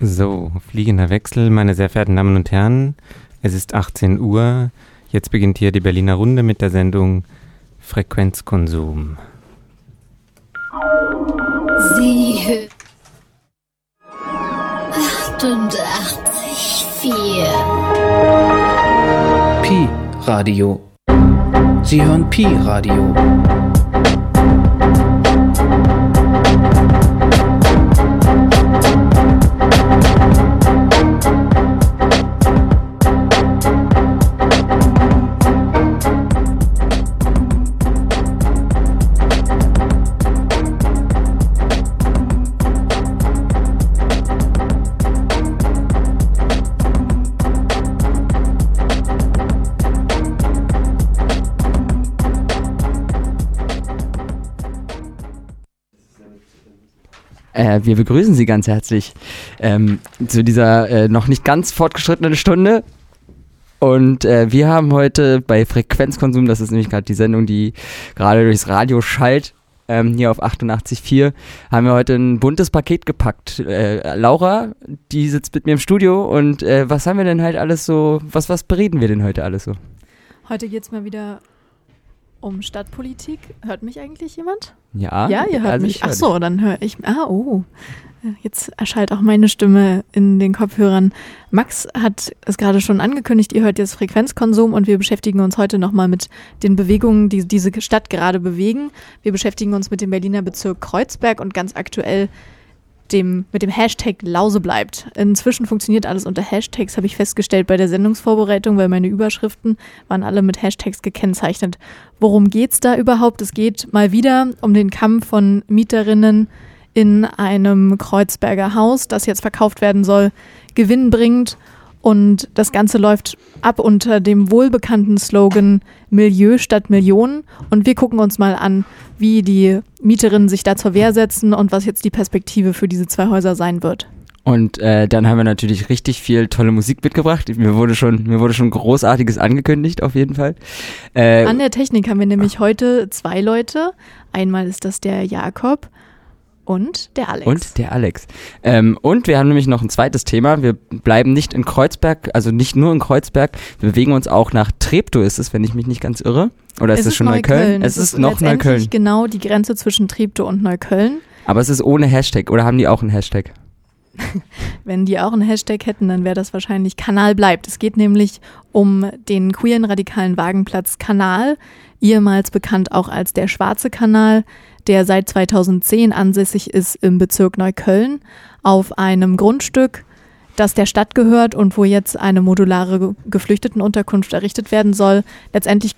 So, fliegender Wechsel, meine sehr verehrten Damen und Herren. Es ist 18 Uhr. Jetzt beginnt hier die Berliner Runde mit der Sendung Frequenzkonsum. Sie hören 88,4 Pi Radio. Sie hören Pi Radio. Wir begrüßen Sie ganz herzlich ähm, zu dieser äh, noch nicht ganz fortgeschrittenen Stunde. Und äh, wir haben heute bei Frequenzkonsum, das ist nämlich gerade die Sendung, die gerade durchs Radio schallt, ähm, hier auf 88.4, haben wir heute ein buntes Paket gepackt. Äh, Laura, die sitzt mit mir im Studio und äh, was haben wir denn halt alles so, was, was bereden wir denn heute alles so? Heute geht es mal wieder um Stadtpolitik. Hört mich eigentlich jemand? Ja, Ja, ihr hört also mich. ich hör Ach so, dann höre ich. Ah, oh. Jetzt erschallt auch meine Stimme in den Kopfhörern. Max hat es gerade schon angekündigt, ihr hört jetzt Frequenzkonsum und wir beschäftigen uns heute nochmal mit den Bewegungen, die diese Stadt gerade bewegen. Wir beschäftigen uns mit dem Berliner Bezirk Kreuzberg und ganz aktuell dem, mit dem Hashtag Lause bleibt. Inzwischen funktioniert alles unter Hashtags, habe ich festgestellt bei der Sendungsvorbereitung, weil meine Überschriften waren alle mit Hashtags gekennzeichnet. Worum geht's da überhaupt? Es geht mal wieder um den Kampf von Mieterinnen in einem Kreuzberger Haus, das jetzt verkauft werden soll, gewinnbringend. Und das Ganze läuft ab unter dem wohlbekannten Slogan Milieu statt Millionen. Und wir gucken uns mal an, wie die Mieterinnen sich da zur Wehr setzen und was jetzt die Perspektive für diese zwei Häuser sein wird. Und äh, dann haben wir natürlich richtig viel tolle Musik mitgebracht. Mir wurde schon, mir wurde schon Großartiges angekündigt, auf jeden Fall. Äh, An der Technik haben wir nämlich heute zwei Leute. Einmal ist das der Jakob und der Alex. und der Alex. Ähm, und wir haben nämlich noch ein zweites Thema. Wir bleiben nicht in Kreuzberg, also nicht nur in Kreuzberg. Wir bewegen uns auch nach Treptow, ist es, wenn ich mich nicht ganz irre. Oder ist es, schon Neukölln? Es, ist, noch letztendlich Neukölln. genau die Grenze zwischen Treptow und Neukölln. Aber es ist ohne Hashtag. Oder haben die auch einen Hashtag? Wenn die auch einen Hashtag hätten, dann wäre das wahrscheinlich Kanal bleibt. Es geht nämlich um den queeren radikalen Wagenplatz Kanal, ehemals bekannt auch als der Schwarze Kanal, der seit 2010 ansässig ist im Bezirk Neukölln auf einem Grundstück, das der Stadt gehört und wo jetzt eine modulare Ge- Geflüchtetenunterkunft errichtet werden soll. Letztendlich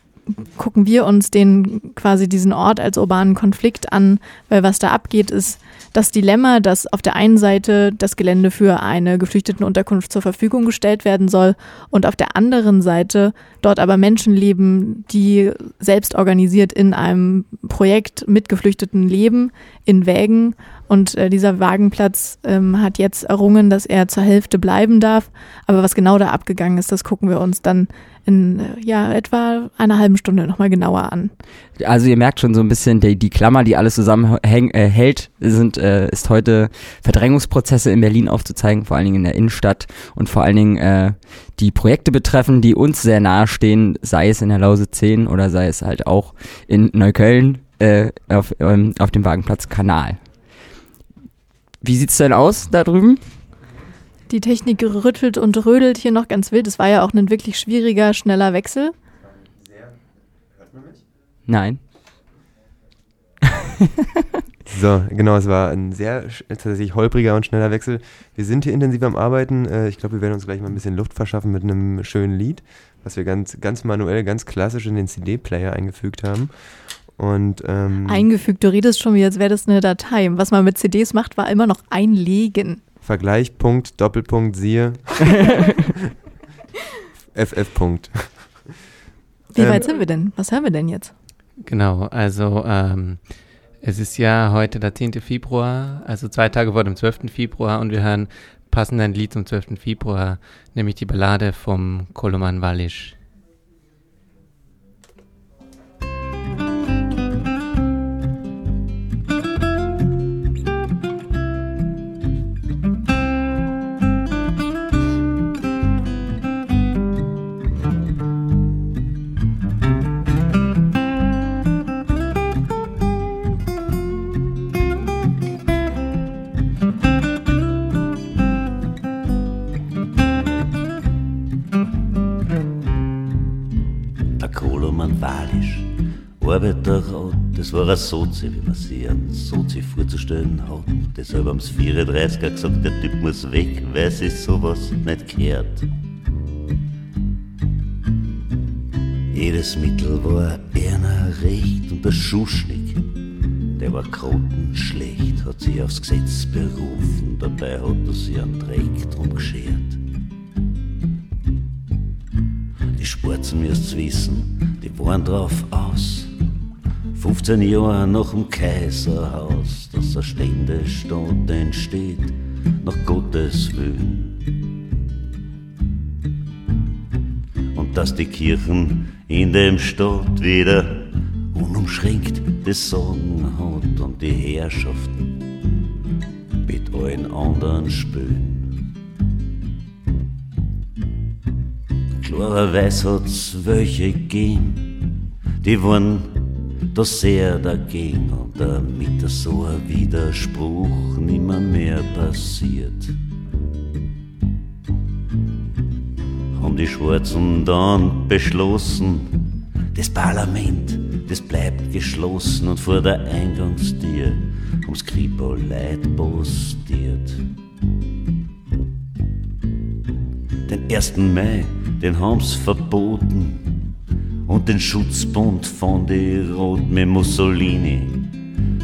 gucken wir uns den quasi diesen Ort als urbanen Konflikt an, weil was da abgeht, ist das Dilemma, dass auf der einen Seite das Gelände für eine Geflüchtetenunterkunft zur Verfügung gestellt werden soll und auf der anderen Seite dort aber Menschen leben, die selbst organisiert in einem Projekt mit Geflüchteten leben, in Wägen. Und äh, dieser Wagenplatz ähm, hat jetzt errungen, dass er zur Hälfte bleiben darf. Aber was genau da abgegangen ist, das gucken wir uns dann in ja, etwa einer halben Stunde nochmal genauer an. Also ihr merkt schon so ein bisschen, die, die Klammer, die alles zusammenhält, äh, äh, ist heute Verdrängungsprozesse in Berlin aufzuzeigen, vor allen Dingen in der Innenstadt und vor allen Dingen äh, die Projekte betreffen, die uns sehr nahe stehen, sei es in der Lause 10 oder sei es halt auch in Neukölln äh, auf, ähm, auf dem Wagenplatz Kanal. Wie sieht's denn aus da drüben? Die Technik rüttelt und rödelt hier noch ganz wild. Es war ja auch ein wirklich schwieriger, schneller Wechsel. Nein. So, genau, es war ein sehr tatsächlich holpriger und schneller Wechsel. Wir sind hier intensiv am Arbeiten. Äh, Ich glaube, wir werden uns gleich mal ein bisschen Luft verschaffen mit einem schönen Lied, was wir ganz, ganz manuell, ganz klassisch in den CD-Player eingefügt haben. Und ähm, Eingefügt, du redest schon wie, als wäre das eine Datei. Was man mit CDs macht, war immer noch einlegen. Vergleich, Punkt, Doppelpunkt, siehe. FF. Punkt. Wie Ähm, weit sind wir denn? Was hören wir denn jetzt? Genau, also ähm, es ist ja heute der 10. Februar, also zwei Tage vor dem 12. Februar und wir hören passend ein Lied zum 12. Februar, nämlich die Ballade vom Koloman Wallisch. Arbeiterrat, das war ein Sozi, wie man sich einen Sozi vorzustellen hat. Deshalb haben sie 34er gesagt, der Typ muss weg, weil sich sowas nicht kehrt. Jedes Mittel war einer recht und der Schuschnig, der war schlecht, hat sich aufs Gesetz berufen, dabei hat er sich einen Dreck drum geschert. Die Sporzen müsst's wissen, die waren drauf aus. 15 Jahre nach dem Kaiserhaus, dass ein Ständestaat entsteht, nach Gottes Willen. Und dass die Kirchen in dem Staat wieder unumschränkt das Sagen hat und die Herrschaften mit allen anderen spülen. Klarerweise hat's welche gegeben, die waren da sehr dagegen und damit so ein Widerspruch nimmer mehr passiert. Haben die Schwarzen dann beschlossen, das Parlament, das bleibt geschlossen und vor der Eingangstür ums Kripo Leid postiert. Den 1. Mai, den haben's verboten und den Schutzbund von die Rot mit Mussolini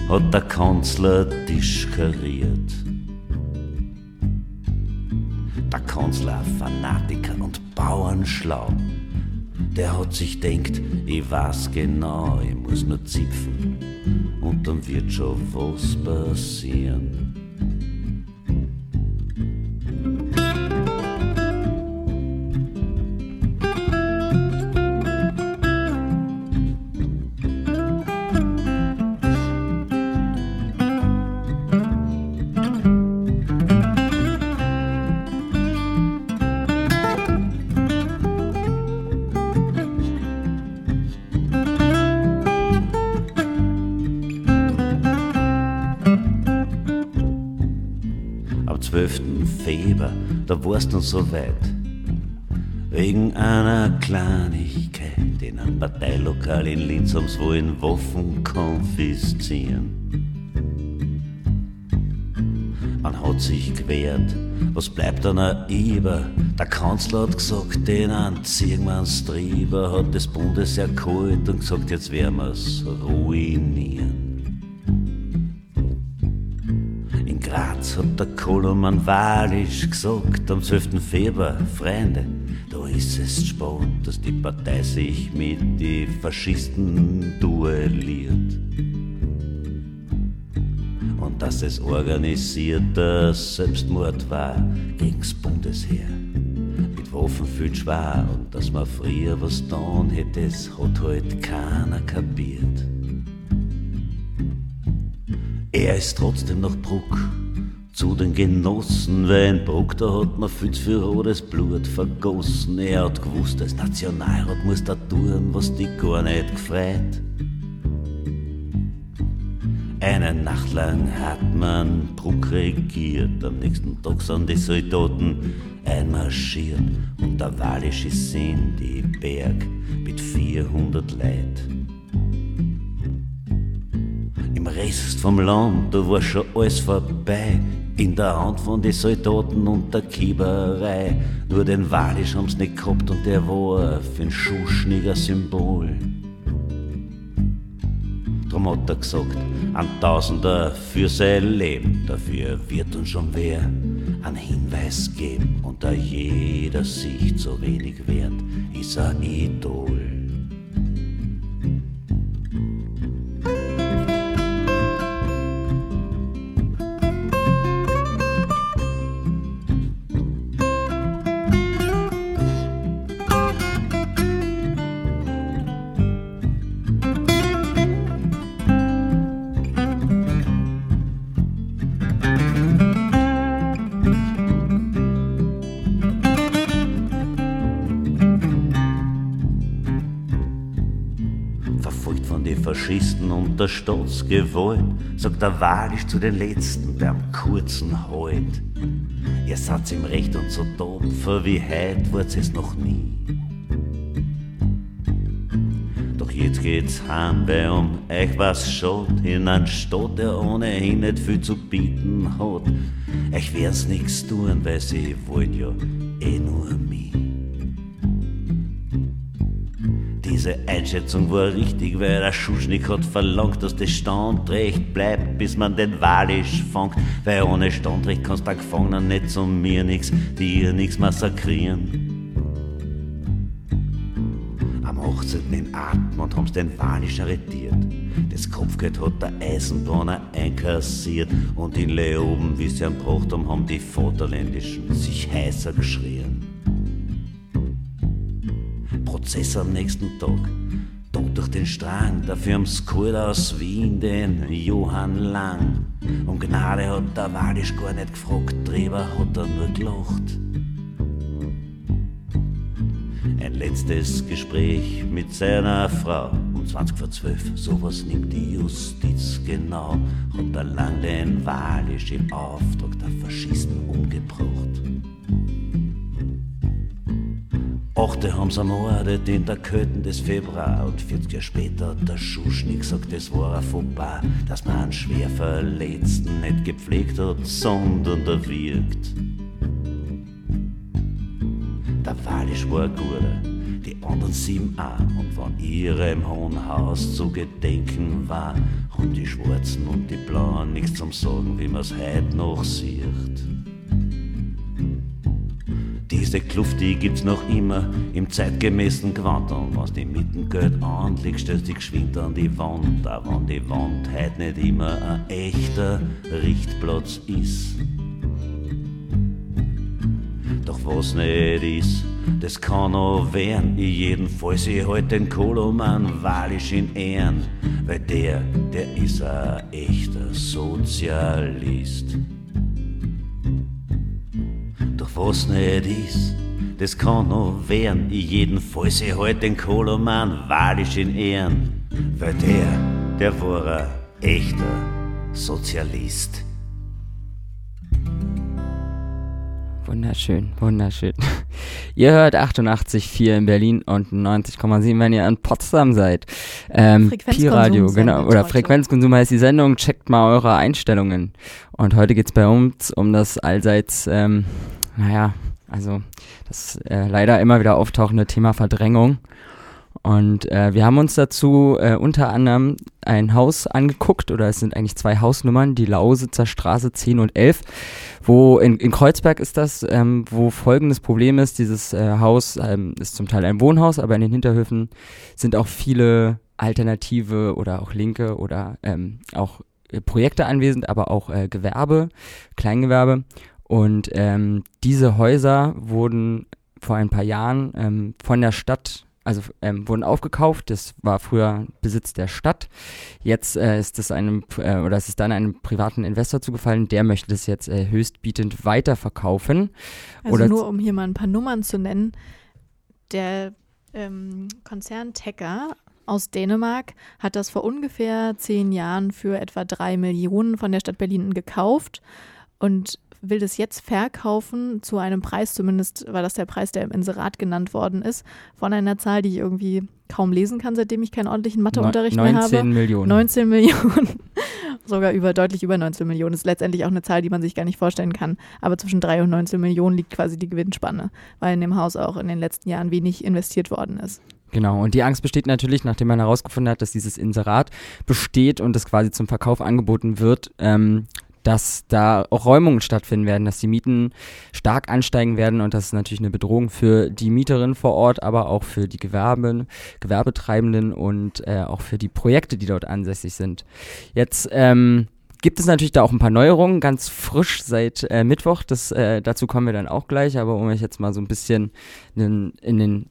hat der Kanzler Tisch. Der Kanzler, Fanatiker und Bauernschlau, der hat sich denkt, ich weiß genau, ich muss nur zipfen und dann wird schon was passieren. Da warst du so weit. Wegen einer Kleinigkeit in einem Parteilokal in Linz haben's wollen Waffen konfiszieren. Man hat sich gewehrt, was bleibt dann ein Eber? Der Kanzler hat gesagt, den ziehen wir ans hat das Bundesheer geholt und gesagt, jetzt werden wir's ruinieren. Graz hat der Koloman wahrlich gesagt, am 12. Februar, Freunde, da ist es spät, dass die Partei sich mit die Faschisten duelliert. Und dass es organisierter Selbstmord war gegen's Bundesheer. Mit Waffen viel schwer und dass man früher was getan hätte, es hat halt keiner kapiert. Er ist trotzdem noch Bruck zu den Genossen, weil da hat man viel zu viel rotes Blut vergossen. Er hat gewusst, als Nationalrat muss da tun, was die gar nicht gefreut. Eine Nacht lang hat man Bruck regiert, am nächsten Tag sind die Soldaten einmarschiert und der Walisch ist in die Berg mit 400 Leid. Im Rest vom Land, da war schon alles vorbei. In der Hand von den Soldaten und der Kieberei. Nur den Walisch haben's nicht gehabt und der war für'n Schuschniger Symbol. Drum hat er gesagt, ein Tausender für sein Leben. Dafür wird uns schon wer einen Hinweis geben. Und da jeder sich so wenig wert, ist er Idol. Der Staatsgewalt, sagt der Walisch zu den Letzten beim kurzen Halt. Ihr seid im Recht und so tapfer wie heut wart es noch nie. Doch Jetzt geht's heim, weil um euch was schaut, in einem Stadt, der ohnehin nicht viel zu bieten hat. Euch werd's nix tun, weil sie wollt ja Diese Einschätzung war richtig, weil der Schuschnick hat verlangt, dass das Standrecht bleibt, bis man den Walisch fängt. Weil ohne Standrecht kannst der Gefangenen nicht zu mir nix, dir nix massakrieren. Am 18. in Atem und haben's den Walisch arretiert. Das Kopfgeld hat der Eisenbahner einkassiert und in Leoben, wie sie am haben, haben die Vaterländischen sich heißer geschrien. Prozess am nächsten Tag. Dort durch den Strang, dafür am aus Wien, den Johann Lang. Um Gnade hat der Walisch gar nicht gefragt, drüber hat er nur gelacht. Ein letztes Gespräch mit seiner Frau. Um 20 vor 12, sowas nimmt die Justiz genau. Hat er lang den Walisch im Auftrag der Faschisten umgebracht. Achte haben's ermordet in der Köthen des Februar und 40 Jahre später hat der Schuschnick gesagt, das war ein Fauxpas, dass man einen schwer Verletzten nicht gepflegt hat, sondern erwirkt. Der Walisch war ein guter, die anderen sieben auch. Und wenn ihrem Hohen Haus zu gedenken war, haben die Schwarzen und die Blauen nichts zum Sagen, wie man's heut noch sieht. Diese Kluft, die gibt's noch immer im zeitgemäßen Gewand. Und wenn's die Mittengeld anlegst, stellst dich geschwind an die Wand. Auch wenn die Wand heut nicht immer ein echter Richtplatz ist. Doch was nicht ist, das kann noch werden. In jedem Fall sie halt den Koloman walisch in Ehren, weil der, der ist ein echter Sozialist. Was nicht ist, das kann noch werden. In jedem Fall sie halt den Koloman walisch in Ehren, weil der, der war ein echter Sozialist. Wunderschön, wunderschön. Ihr hört 88,4 in Berlin und 90,7, wenn ihr in Potsdam seid. Ähm, Frequenzkonsum Pi-Radio, genau. Oder heute. Frequenzkonsum heißt die Sendung. Checkt mal eure Einstellungen. Und heute geht's bei uns um das allseits, ähm, naja, also das äh, leider immer wieder auftauchende Thema Verdrängung. Und äh, wir haben uns dazu äh, unter anderem ein Haus angeguckt, oder es sind eigentlich zwei Hausnummern, die Lausitzer Straße 10 und 11, wo in, in Kreuzberg ist das, ähm, wo folgendes Problem ist, dieses äh, Haus ähm, ist zum Teil ein Wohnhaus, aber in den Hinterhöfen sind auch viele alternative oder auch linke oder ähm, auch äh, Projekte anwesend, aber auch äh, Gewerbe, Kleingewerbe. Und ähm, diese Häuser wurden vor ein paar Jahren ähm, von der Stadt, also ähm, wurden aufgekauft. Das war früher Besitz der Stadt. Jetzt äh, ist es einem äh, oder es ist dann einem privaten Investor zugefallen. Der möchte das jetzt äh, höchstbietend weiterverkaufen. Also Oder- nur um hier mal ein paar Nummern zu nennen. Der ähm, Konzern Tecker aus Dänemark hat das vor ungefähr zehn Jahren für etwa drei Millionen von der Stadt Berlin gekauft und will das jetzt verkaufen zu einem Preis, zumindest war das der Preis, der im Inserat genannt worden ist, von einer Zahl, die ich irgendwie kaum lesen kann, seitdem ich keinen ordentlichen Matheunterricht mehr 19 habe. Millionen. 19 Millionen. Sogar über, deutlich über 19 Millionen. Ist letztendlich auch eine Zahl, die man sich gar nicht vorstellen kann. Aber zwischen 3 und 19 Millionen liegt quasi die Gewinnspanne, weil in dem Haus auch in den letzten Jahren wenig investiert worden ist. Genau, und die Angst besteht natürlich, nachdem man herausgefunden hat, dass dieses Inserat besteht und es quasi zum Verkauf angeboten wird, ähm, dass da auch Räumungen stattfinden werden, dass die Mieten stark ansteigen werden und das ist natürlich eine Bedrohung für die Mieterinnen vor Ort, aber auch für die Gewerbe, Gewerbetreibenden und äh, auch für die Projekte, die dort ansässig sind. Jetzt ähm, gibt es natürlich da auch ein paar Neuerungen, ganz frisch seit äh, Mittwoch. Das, äh, dazu kommen wir dann auch gleich, aber um euch jetzt mal so ein bisschen in, in den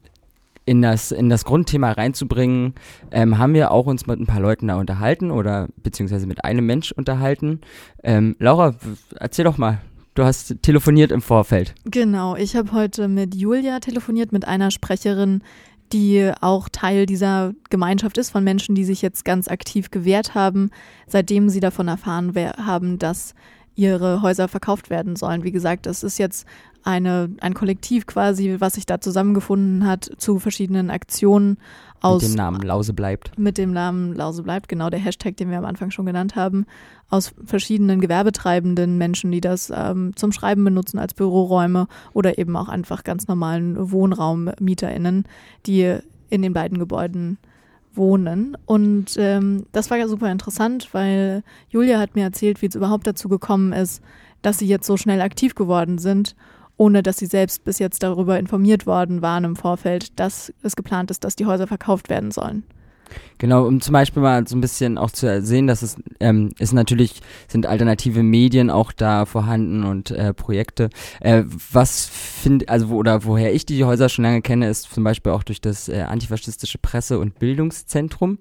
in das, in das Grundthema reinzubringen, ähm, haben wir auch uns mit ein paar Leuten da unterhalten oder beziehungsweise mit einem Mensch unterhalten. Ähm, Laura, erzähl doch mal. Du hast telefoniert im Vorfeld. Genau, ich habe heute mit Julia telefoniert, mit einer Sprecherin, die auch Teil dieser Gemeinschaft ist von Menschen, die sich jetzt ganz aktiv gewehrt haben, seitdem sie davon erfahren haben, dass ihre Häuser verkauft werden sollen. Wie gesagt, das ist jetzt eine, ein Kollektiv quasi, was sich da zusammengefunden hat zu verschiedenen Aktionen aus. Mit dem Namen Lause bleibt. Mit dem Namen Lause bleibt, genau der Hashtag, den wir am Anfang schon genannt haben, aus verschiedenen gewerbetreibenden Menschen, die das ähm, zum Schreiben benutzen als Büroräume oder eben auch einfach ganz normalen WohnraummieterInnen, die in den beiden Gebäuden wohnen. Und ähm, das war ja super interessant, weil Julia hat mir erzählt, wie es überhaupt dazu gekommen ist, dass sie jetzt so schnell aktiv geworden sind, ohne dass sie selbst bis jetzt darüber informiert worden waren im Vorfeld, dass es geplant ist, dass die Häuser verkauft werden sollen. Genau, um zum Beispiel mal so ein bisschen auch zu sehen, dass es ähm, ist natürlich sind alternative Medien auch da vorhanden und äh, Projekte. Äh, was finde also wo, oder woher ich die Häuser schon lange kenne, ist zum Beispiel auch durch das äh, antifaschistische Presse- und Bildungszentrum.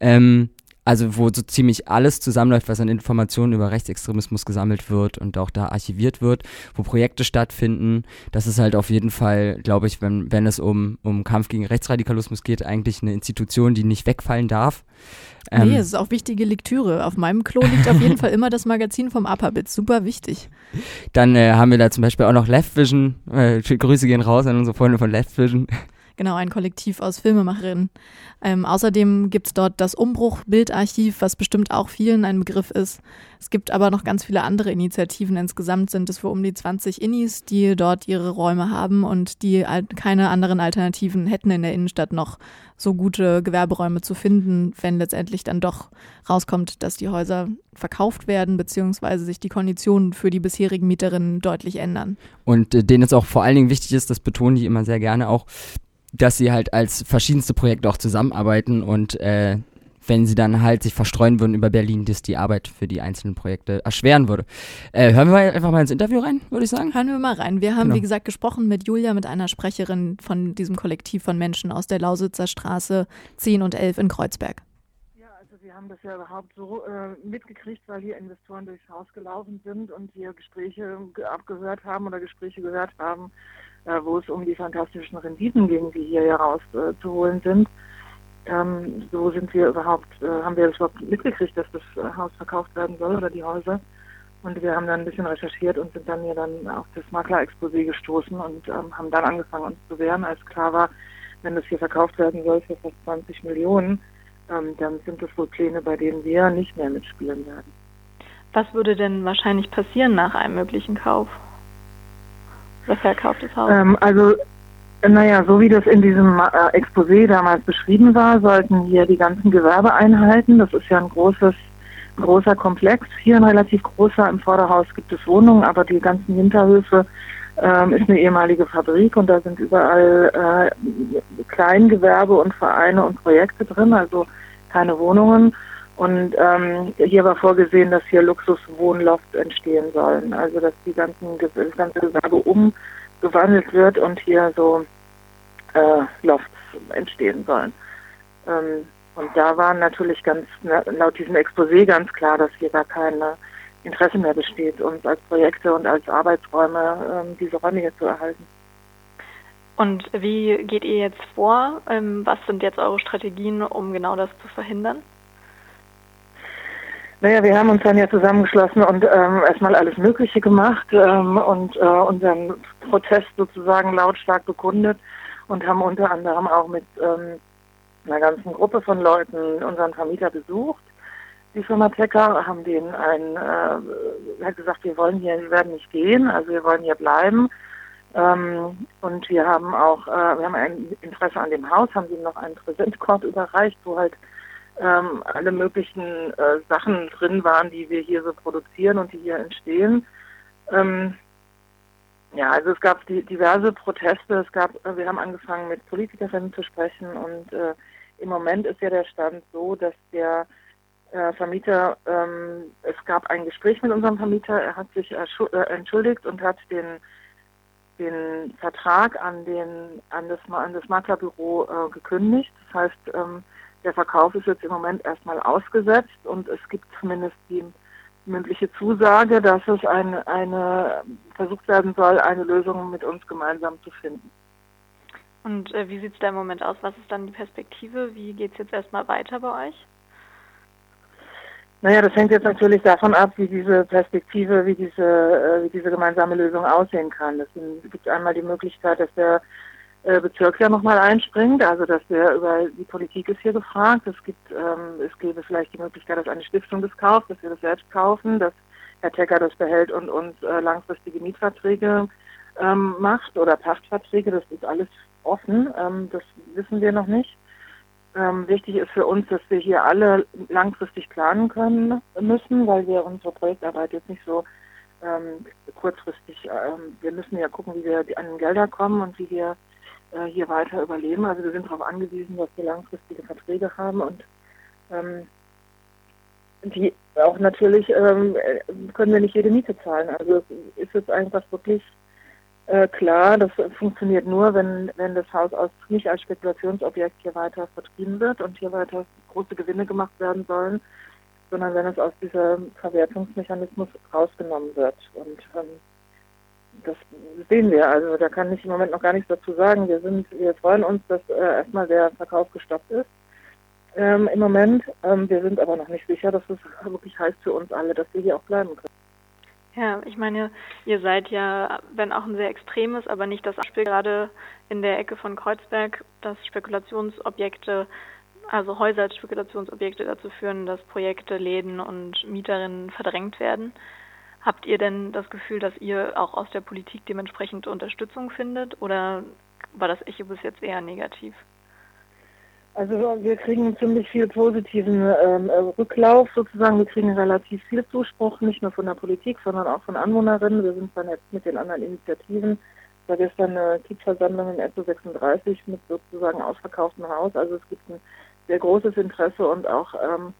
Ähm, also wo so ziemlich alles zusammenläuft, was an Informationen über Rechtsextremismus gesammelt wird und auch da archiviert wird, wo Projekte stattfinden. Das ist halt auf jeden Fall, glaube ich, wenn, wenn es um, um Kampf gegen Rechtsradikalismus geht, eigentlich eine Institution, die nicht wegfallen darf. Ähm, nee, es ist auch wichtige Lektüre. Auf meinem Klo liegt auf jeden Fall immer das Magazin vom Upperbit. Super wichtig. Dann äh, haben wir da zum Beispiel auch noch Left Vision. Äh, Grüße gehen raus an unsere Freunde von Left Vision. Genau, ein Kollektiv aus Filmemacherinnen. Ähm, außerdem gibt es dort das Umbruch-Bildarchiv, was bestimmt auch vielen ein Begriff ist. Es gibt aber noch ganz viele andere Initiativen. Insgesamt sind es wohl um die 20 Innis, die dort ihre Räume haben und die keine anderen Alternativen hätten in der Innenstadt noch so gute Gewerberäume zu finden, wenn letztendlich dann doch rauskommt, dass die Häuser verkauft werden, beziehungsweise sich die Konditionen für die bisherigen Mieterinnen deutlich ändern. Und äh, denen es auch vor allen Dingen wichtig ist, das betonen die immer sehr gerne auch, dass sie halt als verschiedenste Projekte auch zusammenarbeiten und äh, wenn sie dann halt sich verstreuen würden über Berlin, dass die Arbeit für die einzelnen Projekte erschweren würde. Äh, hören wir einfach mal ins Interview rein, würde ich sagen. Hören wir mal rein. Wir haben, genau. wie gesagt, gesprochen mit Julia, mit einer Sprecherin von diesem Kollektiv von Menschen aus der Lausitzer Straße 10 und 11 in Kreuzberg. Ja, also wir haben das ja überhaupt so äh, mitgekriegt, weil hier Investoren durchs Haus gelaufen sind und hier Gespräche abgehört haben oder Gespräche gehört haben wo es um die fantastischen Renditen ging, die hier herauszuholen äh, sind. Ähm, so sind wir überhaupt, äh, haben wir das überhaupt mitgekriegt, dass das äh, Haus verkauft werden soll oder die Häuser. Und wir haben dann ein bisschen recherchiert und sind dann hier dann auf das Makler-Exposé gestoßen und ähm, haben dann angefangen uns zu wehren, als klar war, wenn das hier verkauft werden soll für fast 20 Millionen, ähm, dann sind das wohl Pläne, bei denen wir nicht mehr mitspielen werden. Was würde denn wahrscheinlich passieren nach einem möglichen Kauf? Verkauftes Haus? Ähm, also, naja, so wie das in diesem äh, Exposé damals beschrieben war, sollten hier die ganzen Gewerbeeinheiten, das ist ja ein großes, großer Komplex, hier ein relativ großer, im Vorderhaus gibt es Wohnungen, aber die ganzen Hinterhöfe ähm, ist eine ehemalige Fabrik und da sind überall äh, Kleingewerbe und Vereine und Projekte drin, also keine Wohnungen. Und ähm, hier war vorgesehen, dass hier Luxuswohnlofts entstehen sollen. Also dass die ganzen, das ganze Gewerbe umgewandelt wird und hier so äh, Lofts entstehen sollen. Ähm, und da war natürlich ganz laut diesem Exposé ganz klar, dass hier gar kein Interesse mehr besteht, uns als Projekte und als Arbeitsräume ähm, diese Räume hier zu erhalten. Und wie geht ihr jetzt vor? Ähm, was sind jetzt eure Strategien, um genau das zu verhindern? Naja, wir haben uns dann ja zusammengeschlossen und ähm, erstmal alles Mögliche gemacht ähm, und äh, unseren Protest sozusagen lautstark bekundet und haben unter anderem auch mit ähm, einer ganzen Gruppe von Leuten unseren Vermieter besucht. Die Firma Tecker haben denen ein, äh, hat gesagt, wir wollen hier, wir werden nicht gehen, also wir wollen hier bleiben. Ähm, und wir haben auch, äh, wir haben ein Interesse an dem Haus, haben ihnen noch einen Präsentkorb überreicht, wo halt ähm, alle möglichen äh, Sachen drin waren, die wir hier so produzieren und die hier entstehen. Ähm, ja, also es gab die, diverse Proteste, es gab, äh, wir haben angefangen mit Politikerinnen zu sprechen und äh, im Moment ist ja der Stand so, dass der äh, Vermieter, ähm, es gab ein Gespräch mit unserem Vermieter, er hat sich äh, entschuldigt und hat den den Vertrag an den an das an das Maklerbüro äh, gekündigt. Das heißt, ähm, der Verkauf ist jetzt im Moment erstmal ausgesetzt und es gibt zumindest die mündliche Zusage, dass es eine, eine versucht werden soll, eine Lösung mit uns gemeinsam zu finden. Und äh, wie sieht es da im Moment aus? Was ist dann die Perspektive? Wie geht es jetzt erstmal weiter bei euch? Naja, das hängt jetzt natürlich davon ab, wie diese Perspektive, wie diese, äh, wie diese gemeinsame Lösung aussehen kann. Es gibt einmal die Möglichkeit, dass der äh, Bezirk ja nochmal einspringt, also dass wir über die Politik ist hier gefragt. Es gibt, ähm, es gäbe vielleicht die Möglichkeit, dass eine Stiftung das kauft, dass wir das selbst kaufen, dass Herr Tecker das behält und uns äh, langfristige Mietverträge ähm, macht oder Pachtverträge. Das ist alles offen. Ähm, das wissen wir noch nicht. Ähm, wichtig ist für uns, dass wir hier alle langfristig planen können müssen, weil wir unsere Projektarbeit jetzt nicht so ähm, kurzfristig, ähm, wir müssen ja gucken, wie wir an den Gelder kommen und wie wir äh, hier weiter überleben. Also wir sind darauf angewiesen, dass wir langfristige Verträge haben und ähm, die auch natürlich ähm, können wir nicht jede Miete zahlen. Also ist jetzt einfach wirklich äh, klar, das funktioniert nur, wenn, wenn das Haus aus, nicht als Spekulationsobjekt hier weiter vertrieben wird und hier weiter große Gewinne gemacht werden sollen, sondern wenn es aus diesem Verwertungsmechanismus rausgenommen wird. Und ähm, das sehen wir. Also da kann ich im Moment noch gar nichts dazu sagen. Wir sind, wir freuen uns, dass äh, erstmal der Verkauf gestoppt ist. Ähm, Im Moment. Ähm, wir sind aber noch nicht sicher, dass es wirklich heißt für uns alle, dass wir hier auch bleiben können. Ja, ich meine, ihr seid ja, wenn auch ein sehr extremes, aber nicht das Spiel gerade in der Ecke von Kreuzberg, dass Spekulationsobjekte, also Häuser als Spekulationsobjekte dazu führen, dass Projekte, Läden und Mieterinnen verdrängt werden. Habt ihr denn das Gefühl, dass ihr auch aus der Politik dementsprechend Unterstützung findet oder war das Echo bis jetzt eher negativ? Also wir kriegen ziemlich viel positiven ähm, äh, Rücklauf sozusagen. Wir kriegen relativ viel Zuspruch, nicht nur von der Politik, sondern auch von Anwohnerinnen. Wir sind vernetzt mit den anderen Initiativen. Es war gestern eine Kiezversammlung in Etto 36 mit sozusagen ausverkauftem Haus. Also es gibt ein sehr großes Interesse und auch ähm,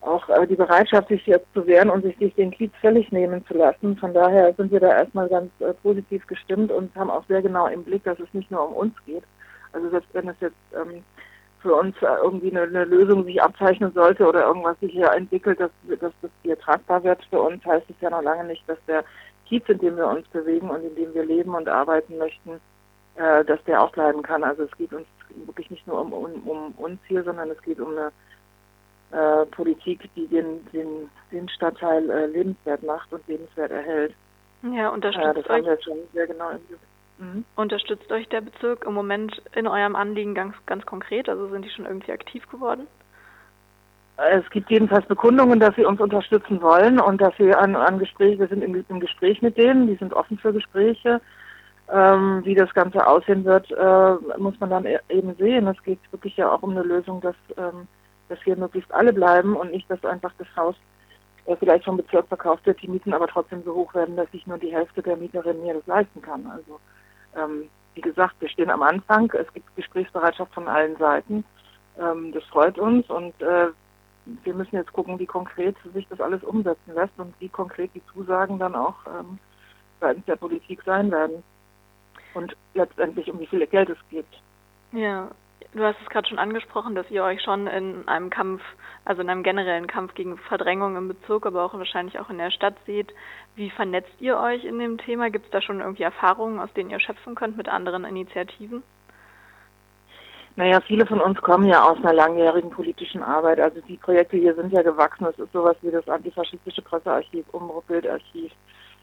auch äh, die Bereitschaft, sich jetzt zu wehren und sich nicht den Kiez völlig nehmen zu lassen. Von daher sind wir da erstmal ganz äh, positiv gestimmt und haben auch sehr genau im Blick, dass es nicht nur um uns geht. Also selbst wenn es jetzt ähm, für uns irgendwie eine, eine, Lösung sich abzeichnen sollte oder irgendwas sich hier entwickelt, dass, dass das hier tragbar wird für uns, heißt es ja noch lange nicht, dass der Kiez, in dem wir uns bewegen und in dem wir leben und arbeiten möchten, äh, dass der auch bleiben kann. Also es geht uns wirklich nicht nur um, um, um uns hier, sondern es geht um eine äh, Politik, die den, den, den Stadtteil äh, lebenswert macht und lebenswert erhält. Ja, unterstützt äh, das euch. haben wir schon sehr genau im Blick. Mhm. Unterstützt euch der Bezirk im Moment in eurem Anliegen ganz, ganz konkret? Also sind die schon irgendwie aktiv geworden? Es gibt jedenfalls Bekundungen, dass sie uns unterstützen wollen und dass wir an, an Gespräch, wir sind im, im, Gespräch mit denen, die sind offen für Gespräche. Ähm, wie das Ganze aussehen wird, äh, muss man dann e eben sehen. Es geht wirklich ja auch um eine Lösung, dass, ähm, dass hier möglichst alle bleiben und nicht, dass einfach das Haus äh, vielleicht vom Bezirk verkauft wird, die Mieten aber trotzdem so hoch werden, dass sich nur die Hälfte der Mieterinnen hier das leisten kann. Also ähm, wie gesagt, wir stehen am Anfang. Es gibt Gesprächsbereitschaft von allen Seiten. Ähm, das freut uns und äh, wir müssen jetzt gucken, wie konkret sich das alles umsetzen lässt und wie konkret die Zusagen dann auch ähm, seitens der Politik sein werden. Und letztendlich um wie viel Geld es gibt. Ja, Du hast es gerade schon angesprochen, dass ihr euch schon in einem Kampf, also in einem generellen Kampf gegen Verdrängung im Bezirk, aber auch wahrscheinlich auch in der Stadt seht. Wie vernetzt ihr euch in dem Thema? Gibt es da schon irgendwie Erfahrungen, aus denen ihr schöpfen könnt mit anderen Initiativen? Naja, viele von uns kommen ja aus einer langjährigen politischen Arbeit. Also die Projekte hier sind ja gewachsen. Es ist sowas wie das antifaschistische Pressearchiv, Umbruchbildarchiv.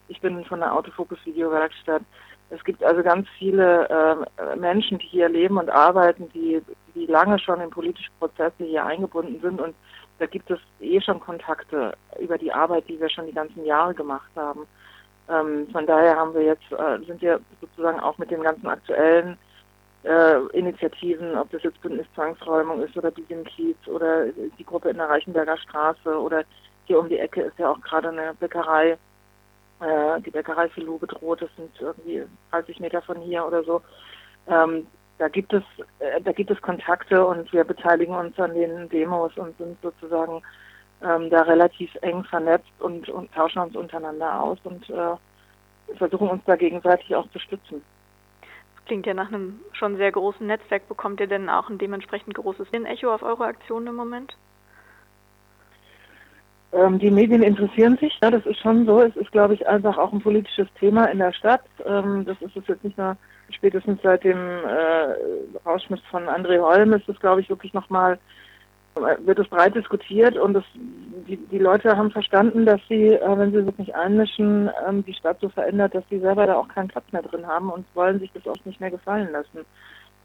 Ich bin von der Autofokus-Videowerkstatt. Es gibt also ganz viele äh, Menschen, die hier leben und arbeiten, die, die lange schon in politische Prozesse hier eingebunden sind und da gibt es eh schon Kontakte über die Arbeit, die wir schon die ganzen Jahre gemacht haben. Ähm, von daher haben wir jetzt, äh, sind wir sozusagen auch mit den ganzen aktuellen äh, Initiativen, ob das jetzt Bündnis Zwangsräumung ist oder Bisim Kiez oder die Gruppe in der Reichenberger Straße oder hier um die Ecke ist ja auch gerade eine Bäckerei, äh, die Bäckerei Filou bedroht, das sind irgendwie 30 Meter von hier oder so. Ähm, da gibt es, äh, da gibt es Kontakte und wir beteiligen uns an den Demos und sind sozusagen ähm, da relativ eng vernetzt und, und, tauschen uns untereinander aus und äh, versuchen uns da gegenseitig auch zu stützen. Das klingt ja nach einem schon sehr großen Netzwerk. Bekommt ihr denn auch ein dementsprechend großes Echo auf eure Aktionen im Moment? Ähm, die Medien interessieren sich, ja, das ist schon so. Es ist, glaube ich, einfach auch ein politisches Thema in der Stadt. Ähm, das ist es jetzt nicht nur spätestens seit dem äh, Rauschmiss von André Holm ist es, glaube ich, wirklich nochmal wird es breit diskutiert und es, die, die Leute haben verstanden, dass sie, äh, wenn sie sich nicht einmischen, ähm, die Stadt so verändert, dass sie selber da auch keinen Platz mehr drin haben und wollen sich das auch nicht mehr gefallen lassen.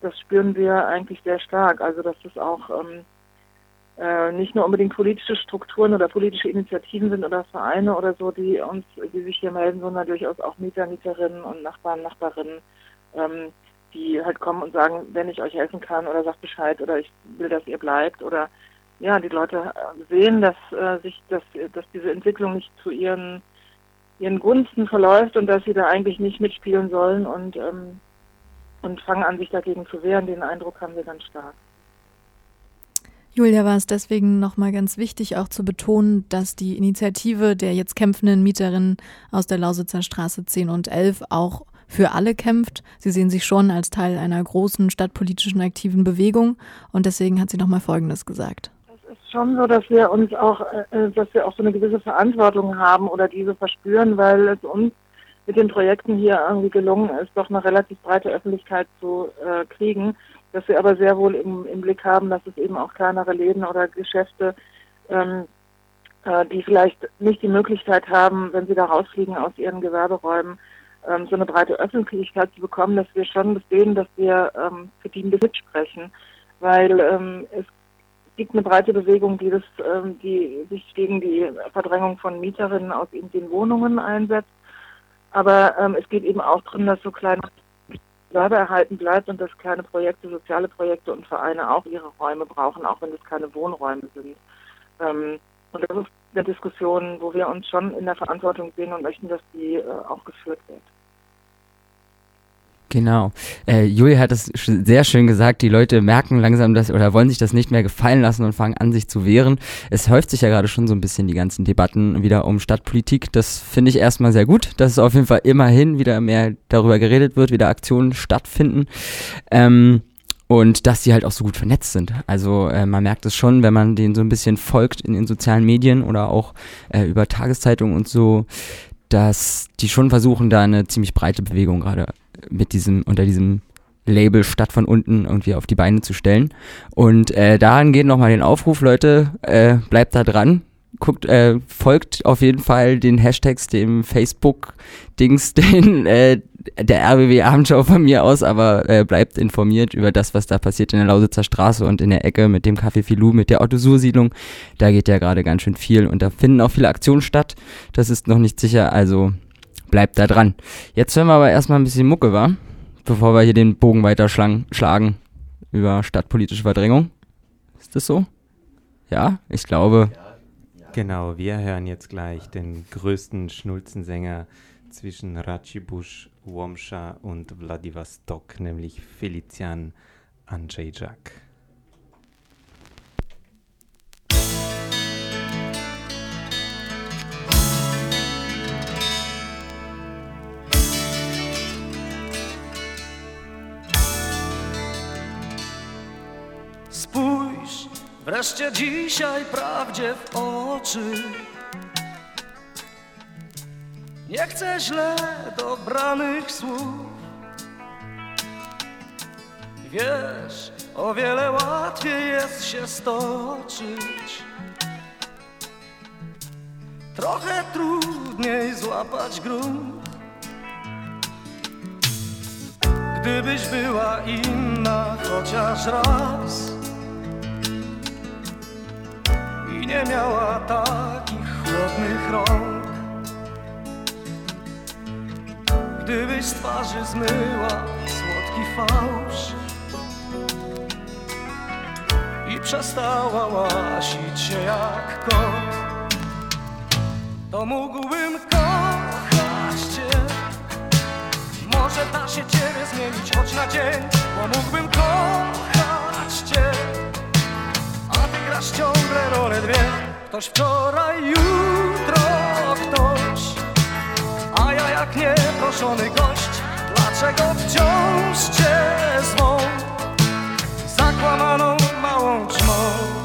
Das spüren wir eigentlich sehr stark. Also dass das auch ähm, äh, nicht nur unbedingt politische Strukturen oder politische Initiativen sind oder Vereine oder so, die uns, die sich hier melden, sondern durchaus auch Mieter, Mieterinnen und Nachbarn, Nachbarinnen, ähm, die halt kommen und sagen, wenn ich euch helfen kann oder sagt Bescheid oder ich will, dass ihr bleibt oder ja, die Leute sehen, dass äh, sich, dass, dass diese Entwicklung nicht zu ihren ihren Gunsten verläuft und dass sie da eigentlich nicht mitspielen sollen und ähm, und fangen an, sich dagegen zu wehren. Den Eindruck haben wir ganz stark. Julia war es deswegen nochmal ganz wichtig, auch zu betonen, dass die Initiative der jetzt kämpfenden Mieterinnen aus der Lausitzer Straße 10 und 11 auch für alle kämpft. Sie sehen sich schon als Teil einer großen stadtpolitischen aktiven Bewegung und deswegen hat sie nochmal Folgendes gesagt. Es ist schon so, dass wir uns auch, äh, dass wir auch so eine gewisse Verantwortung haben oder diese verspüren, weil es uns mit den Projekten hier irgendwie gelungen ist, doch eine relativ breite Öffentlichkeit zu äh, kriegen, dass wir aber sehr wohl im, im, Blick haben, dass es eben auch kleinere Läden oder Geschäfte, ähm, äh, die vielleicht nicht die Möglichkeit haben, wenn sie da rausfliegen aus ihren Gewerberäumen, ähm, so eine breite Öffentlichkeit zu bekommen, dass wir schon sehen, dass wir ähm, für die mitsprechen, weil ähm, es gibt eine breite Bewegung, die, das, ähm, die sich gegen die Verdrängung von Mieterinnen aus den Wohnungen einsetzt. Aber ähm, es geht eben auch darum, dass so kleine erhalten bleibt und dass kleine Projekte, soziale Projekte und Vereine auch ihre Räume brauchen, auch wenn es keine Wohnräume sind. Ähm, und das ist eine Diskussion, wo wir uns schon in der Verantwortung sehen und möchten, dass die äh, auch geführt wird. Genau. Äh, Julia hat es sehr schön gesagt, die Leute merken langsam das oder wollen sich das nicht mehr gefallen lassen und fangen an, sich zu wehren. Es häuft sich ja gerade schon so ein bisschen die ganzen Debatten wieder um Stadtpolitik. Das finde ich erstmal sehr gut, dass es auf jeden Fall immerhin wieder mehr darüber geredet wird, wieder Aktionen stattfinden. Ähm, und dass sie halt auch so gut vernetzt sind. Also äh, man merkt es schon, wenn man denen so ein bisschen folgt in den sozialen Medien oder auch äh, über Tageszeitungen und so, dass die schon versuchen, da eine ziemlich breite Bewegung gerade mit diesem, unter diesem Label Stadt von unten irgendwie auf die Beine zu stellen. Und äh, daran geht nochmal den Aufruf, Leute, äh, bleibt da dran. Guckt, äh, folgt auf jeden Fall den Hashtags, dem Facebook-Dings, den äh, der RBW Abendschau von mir aus, aber äh, bleibt informiert über das, was da passiert in der Lausitzer Straße und in der Ecke mit dem Café Filou, mit der Otto-Sur-Siedlung. Da geht ja gerade ganz schön viel und da finden auch viele Aktionen statt. Das ist noch nicht sicher, also bleibt da dran. Jetzt hören wir aber erstmal ein bisschen Mucke, wa? Bevor wir hier den Bogen weiter schlagen über stadtpolitische Verdrängung. Ist das so? Ja, ich glaube. Genau, wir hören jetzt gleich den größten Schnulzensänger zwischen Racibusch, Łomsza und Vladivostok, nämlich Felician Andrzejczak. Wreszcie dzisiaj prawdzie w oczy. Nie chcę źle dobranych słów. Wiesz, o wiele łatwiej jest się stoczyć. Trochę trudniej złapać grunt. Gdybyś była inna chociaż raz nie miała takich chłodnych rąk. Gdybyś z twarzy zmyła słodki fałsz I przestała łasić się jak kot To mógłbym kochać Cię. Może da się Ciebie zmienić choć na dzień Bo mógłbym kochać Cię grasz ciągle rolę dwie. Ktoś wczoraj, jutro ktoś. A ja jak nieproszony gość Dlaczego wciąż cię zwą Zakłamaną małą czmą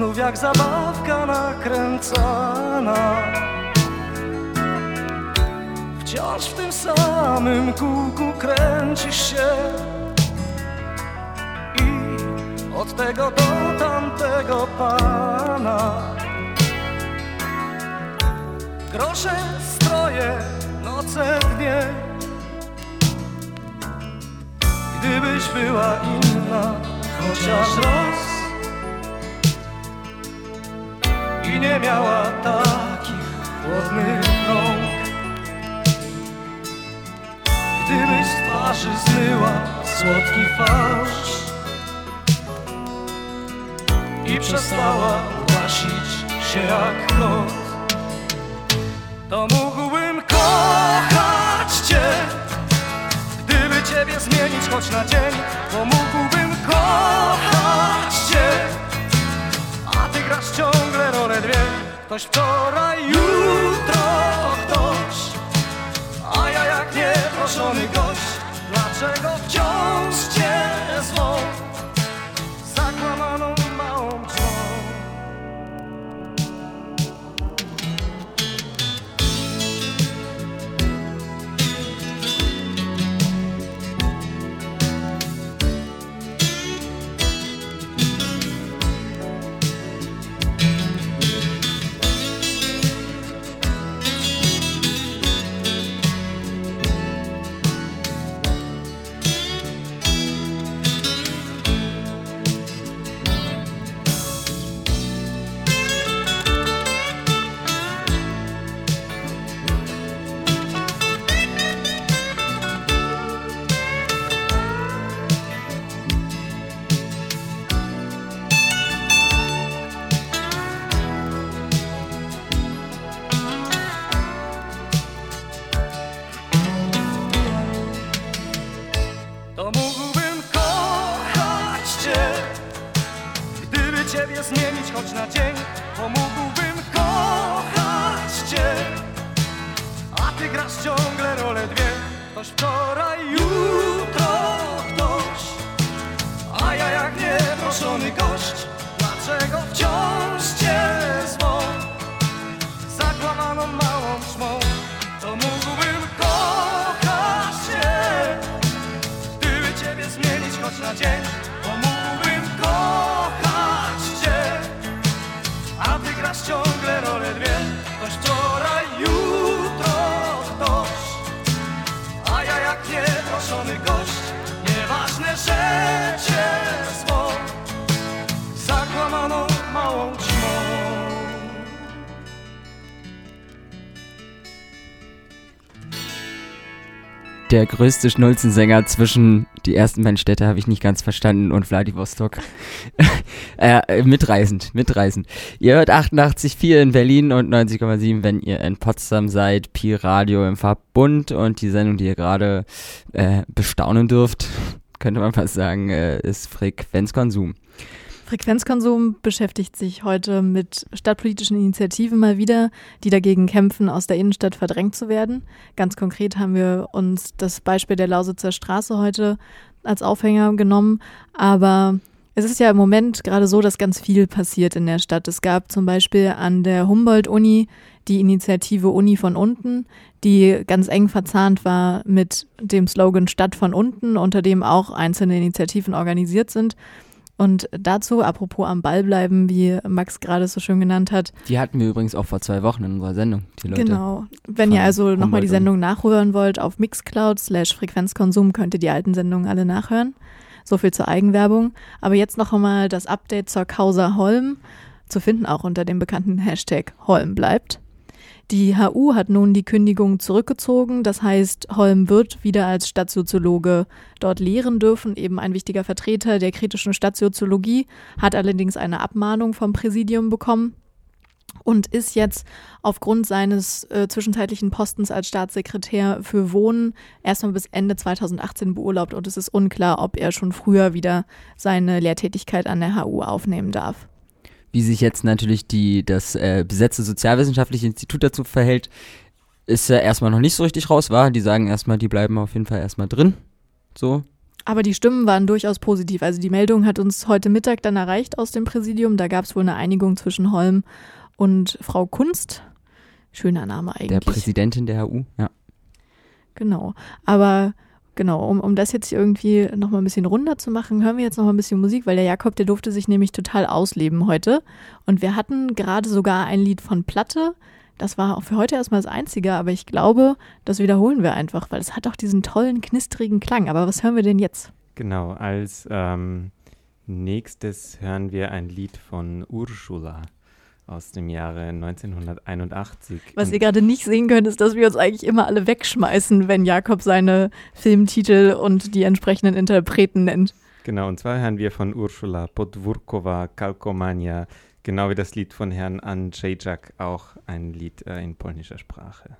znów jak zabawka nakręcana. Wciąż w tym samym kółku kręcisz się. I od tego do tamtego pana. Grosze, stroje, noce, dnie. Gdybyś była inna, chociaż raz I nie miała takich chłodnych rąk. Gdybyś z twarzy zmyła słodki fałsz I przestała łasić się jak kot To mógłbym kochać Cię. Gdyby Ciebie zmienić choć na dzień To mógłbym kochać Cię. A Ty grasz ciągle Ktoś wczoraj, jutro ktoś. A ja jak nieproszony gość Dlaczego wciąż Cię zwą Der größte Schnulzensänger zwischen die ersten beiden Städte habe ich nicht ganz verstanden und Vladivostok. äh, mitreißend, mitreißend. Ihr hört 88,4 in Berlin und 90,7, wenn ihr in Potsdam seid. Pi Radio im Verbund und die Sendung, die ihr gerade äh, bestaunen dürft, könnte man fast sagen, äh, ist Frequenzkonsum. Frequenzkonsum beschäftigt sich heute mit stadtpolitischen Initiativen mal wieder, die dagegen kämpfen, aus der Innenstadt verdrängt zu werden. Ganz konkret haben wir uns das Beispiel der Lausitzer Straße heute als Aufhänger genommen. Aber es ist ja im Moment gerade so, dass ganz viel passiert in der Stadt. Es gab zum Beispiel an der Humboldt-Uni die Initiative Uni von unten, die ganz eng verzahnt war mit dem Slogan Stadt von unten, unter dem auch einzelne Initiativen organisiert sind. Und dazu, apropos am Ball bleiben, wie Max gerade so schön genannt hat. Die hatten wir übrigens auch vor zwei Wochen in unserer Sendung, die Leute. Genau. Wenn ihr also nochmal die Sendung nachhören wollt, auf Mixcloud slash Frequenzkonsum könnt ihr die alten Sendungen alle nachhören. So viel zur Eigenwerbung. Aber jetzt noch einmal das Update zur Causa Holm, zu finden auch unter dem bekannten Hashtag Holm bleibt. Die HU hat nun die Kündigung zurückgezogen. Das heißt, Holm wird wieder als Stadtsoziologe dort lehren dürfen. Eben ein wichtiger Vertreter der kritischen Stadtsoziologie, hat allerdings eine Abmahnung vom Präsidium bekommen und ist jetzt aufgrund seines äh, zwischenzeitlichen Postens als Staatssekretär für Wohnen erstmal bis Ende 2018 beurlaubt und es ist unklar, ob er schon früher wieder seine Lehrtätigkeit an der HU aufnehmen darf. Wie sich jetzt natürlich die, das äh, besetzte Sozialwissenschaftliche Institut dazu verhält, ist ja erstmal noch nicht so richtig raus, war. Die sagen erstmal, die bleiben auf jeden Fall erstmal drin. So. Aber die Stimmen waren durchaus positiv. Also die Meldung hat uns heute Mittag dann erreicht aus dem Präsidium. Da gab es wohl eine Einigung zwischen Holm und Frau Kunst. Schöner Name eigentlich. Der Präsidentin der HU, ja. Genau. Aber genau, um, um das jetzt irgendwie nochmal ein bisschen runder zu machen, hören wir jetzt nochmal ein bisschen Musik, weil der Jakob, der durfte sich nämlich total ausleben heute. Und wir hatten gerade sogar ein Lied von Platte. Das war auch für heute erstmal das einzige, aber ich glaube, das wiederholen wir einfach, weil es hat auch diesen tollen, knistrigen Klang. Aber was hören wir denn jetzt? Genau, als ähm, nächstes hören wir ein Lied von Ursula aus dem Jahre 1981. Was ihr gerade nicht sehen könnt, ist, dass wir uns eigentlich immer alle wegschmeißen, wenn Jakob seine Filmtitel und die entsprechenden Interpreten nennt. Genau, und zwar hören wir von Ursula Podwurkova Kalkomania, genau wie das Lied von Herrn Andrzejczak, auch ein Lied äh, in polnischer Sprache.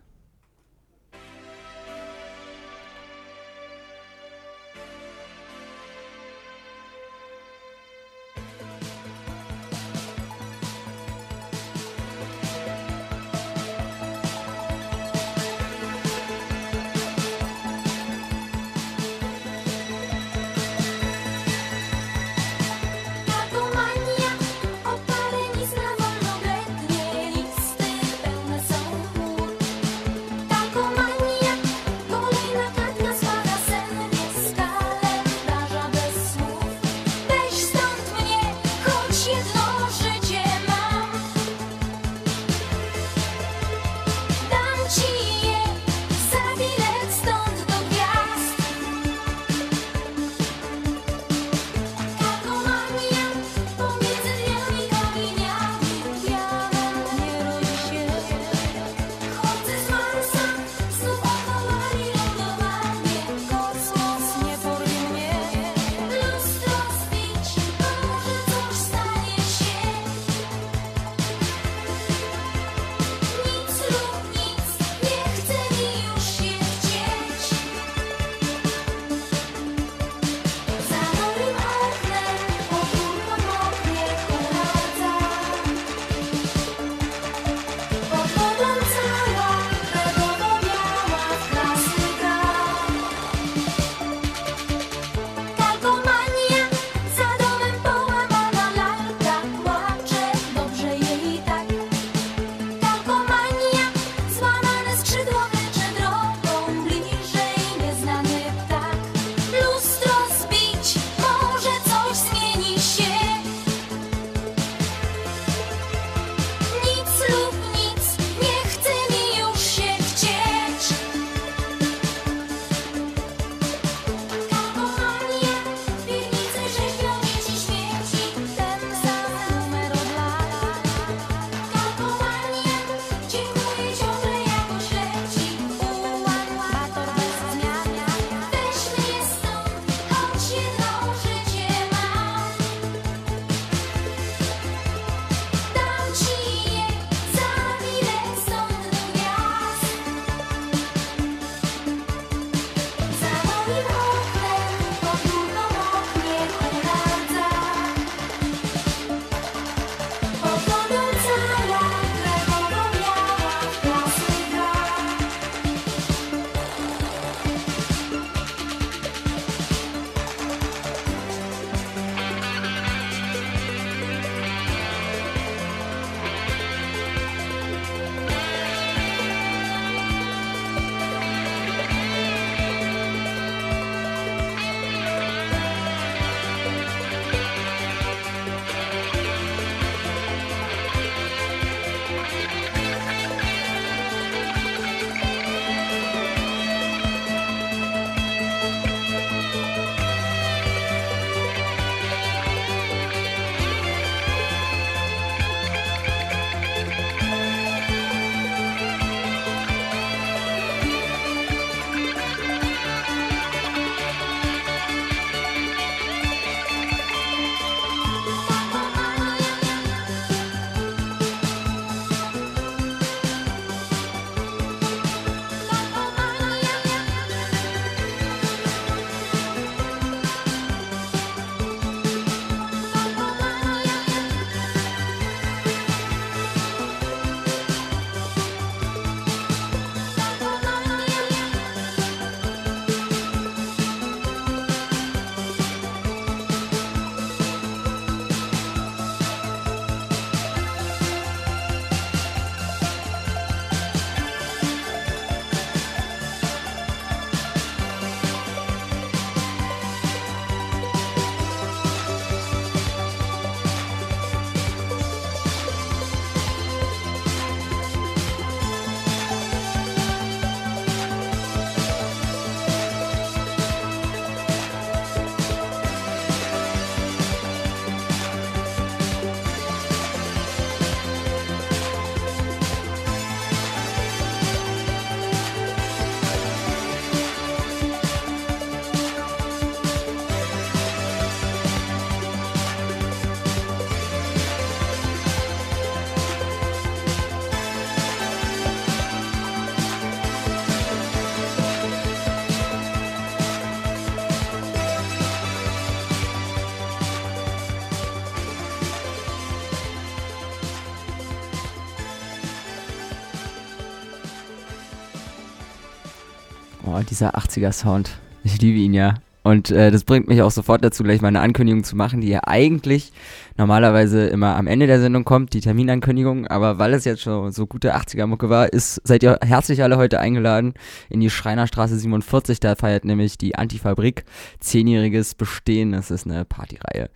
Oh, dieser 80er-Sound. Ich liebe ihn ja. Und äh, das bringt mich auch sofort dazu, gleich mal eine Ankündigung zu machen, die ja eigentlich normalerweise immer am Ende der Sendung kommt, die Terminankündigung. Aber weil es jetzt schon so gute 80er-Mucke war, ist, seid ihr herzlich alle heute eingeladen in die Schreinerstraße 47. Da feiert nämlich die Antifabrik zehnjähriges Bestehen. Das ist eine Partyreihe.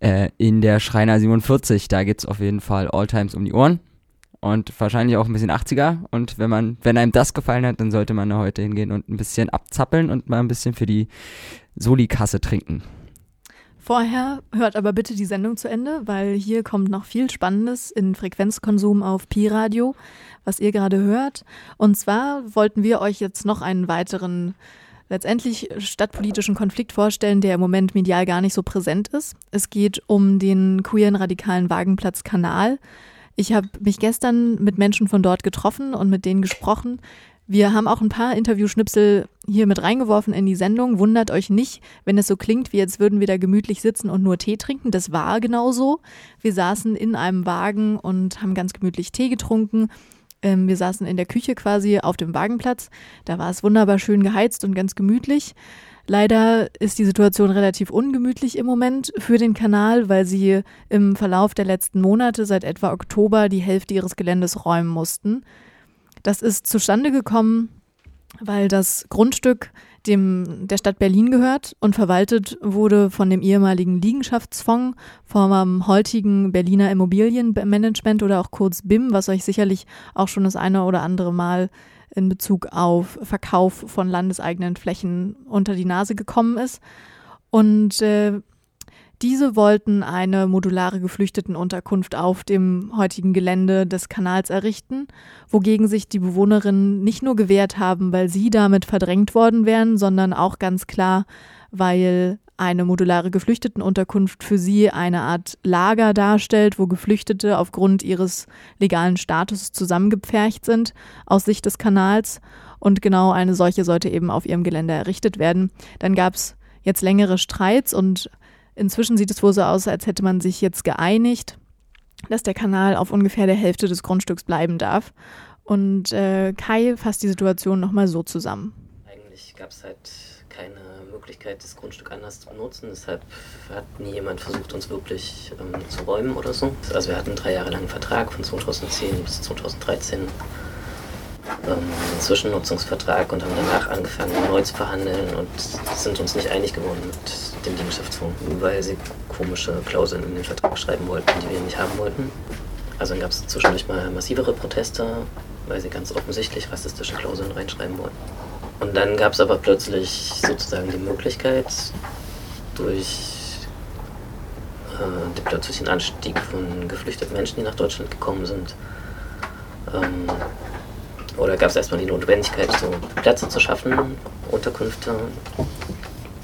Äh, in der Schreiner 47, da gibt's auf jeden Fall Alltimes um die Ohren und wahrscheinlich auch ein bisschen 80er. Und wenn man, wenn einem das gefallen hat, dann sollte man da heute hingehen und ein bisschen abzappeln und mal ein bisschen für die Soli-Kasse trinken. Vorher hört aber bitte die Sendung zu Ende, weil hier kommt noch viel Spannendes in Frequenzkonsum auf Pi-Radio, was ihr gerade hört. Und zwar wollten wir euch jetzt noch einen weiteren letztendlich stadtpolitischen Konflikt vorstellen, der im Moment medial gar nicht so präsent ist. Es geht um den queeren radikalen Wagenplatz-Kanal. Ich habe mich gestern mit Menschen von dort getroffen und mit denen gesprochen. Wir haben auch ein paar Interviewschnipsel hier mit reingeworfen in die Sendung. Wundert euch nicht, wenn es so klingt, wie jetzt würden wir da gemütlich sitzen und nur Tee trinken. Das war genauso. Wir saßen in einem Wagen und haben ganz gemütlich Tee getrunken. Ähm, wir saßen in der Küche quasi auf dem Wagenplatz. Da war es wunderbar schön geheizt und ganz gemütlich. Leider ist die Situation relativ ungemütlich im Moment für den Kanal, weil sie im Verlauf der letzten Monate seit etwa Oktober die Hälfte ihres Geländes räumen mussten. Das ist zustande gekommen, weil das Grundstück dem der Stadt Berlin gehört und verwaltet wurde von dem ehemaligen Liegenschaftsfonds vom heutigen Berliner Immobilienmanagement oder auch kurz BIM, was euch sicherlich auch schon das eine oder andere Mal in Bezug auf Verkauf von landeseigenen Flächen unter die Nase gekommen ist. Und äh, diese wollten eine modulare Geflüchtetenunterkunft auf dem heutigen Gelände des Kanals errichten, wogegen sich die Bewohnerinnen nicht nur gewehrt haben, weil sie damit verdrängt worden wären, sondern auch ganz klar, weil eine modulare Geflüchtetenunterkunft für sie eine Art Lager darstellt, wo Geflüchtete aufgrund ihres legalen Status zusammengepfercht sind aus Sicht des Kanals. Und genau eine solche sollte eben auf ihrem Gelände errichtet werden. Dann gab es jetzt längere Streits und Inzwischen sieht es wohl so aus, als hätte man sich jetzt geeinigt, dass der Kanal auf ungefähr der Hälfte des Grundstücks bleiben darf. Und äh, Kai fasst die Situation nochmal so zusammen. Eigentlich gab es halt Möglichkeit, das Grundstück anders zu benutzen. Deshalb hat nie jemand versucht, uns wirklich ähm, zu räumen oder so. Also wir hatten drei Jahre lang einen Vertrag von 2010 bis 2013 ähm, einen Zwischennutzungsvertrag und haben danach angefangen, neu zu verhandeln und sind uns nicht einig geworden mit dem Liegenschaftsfonds, weil sie komische Klauseln in den Vertrag schreiben wollten, die wir nicht haben wollten. Also dann gab es zwischendurch mal massivere Proteste, weil sie ganz offensichtlich rassistische Klauseln reinschreiben wollten. Und dann gab es aber plötzlich sozusagen die Möglichkeit, durch äh, den plötzlichen Anstieg von geflüchteten Menschen, die nach Deutschland gekommen sind, ähm, oder gab es erstmal die Notwendigkeit, so Plätze zu schaffen, Unterkünfte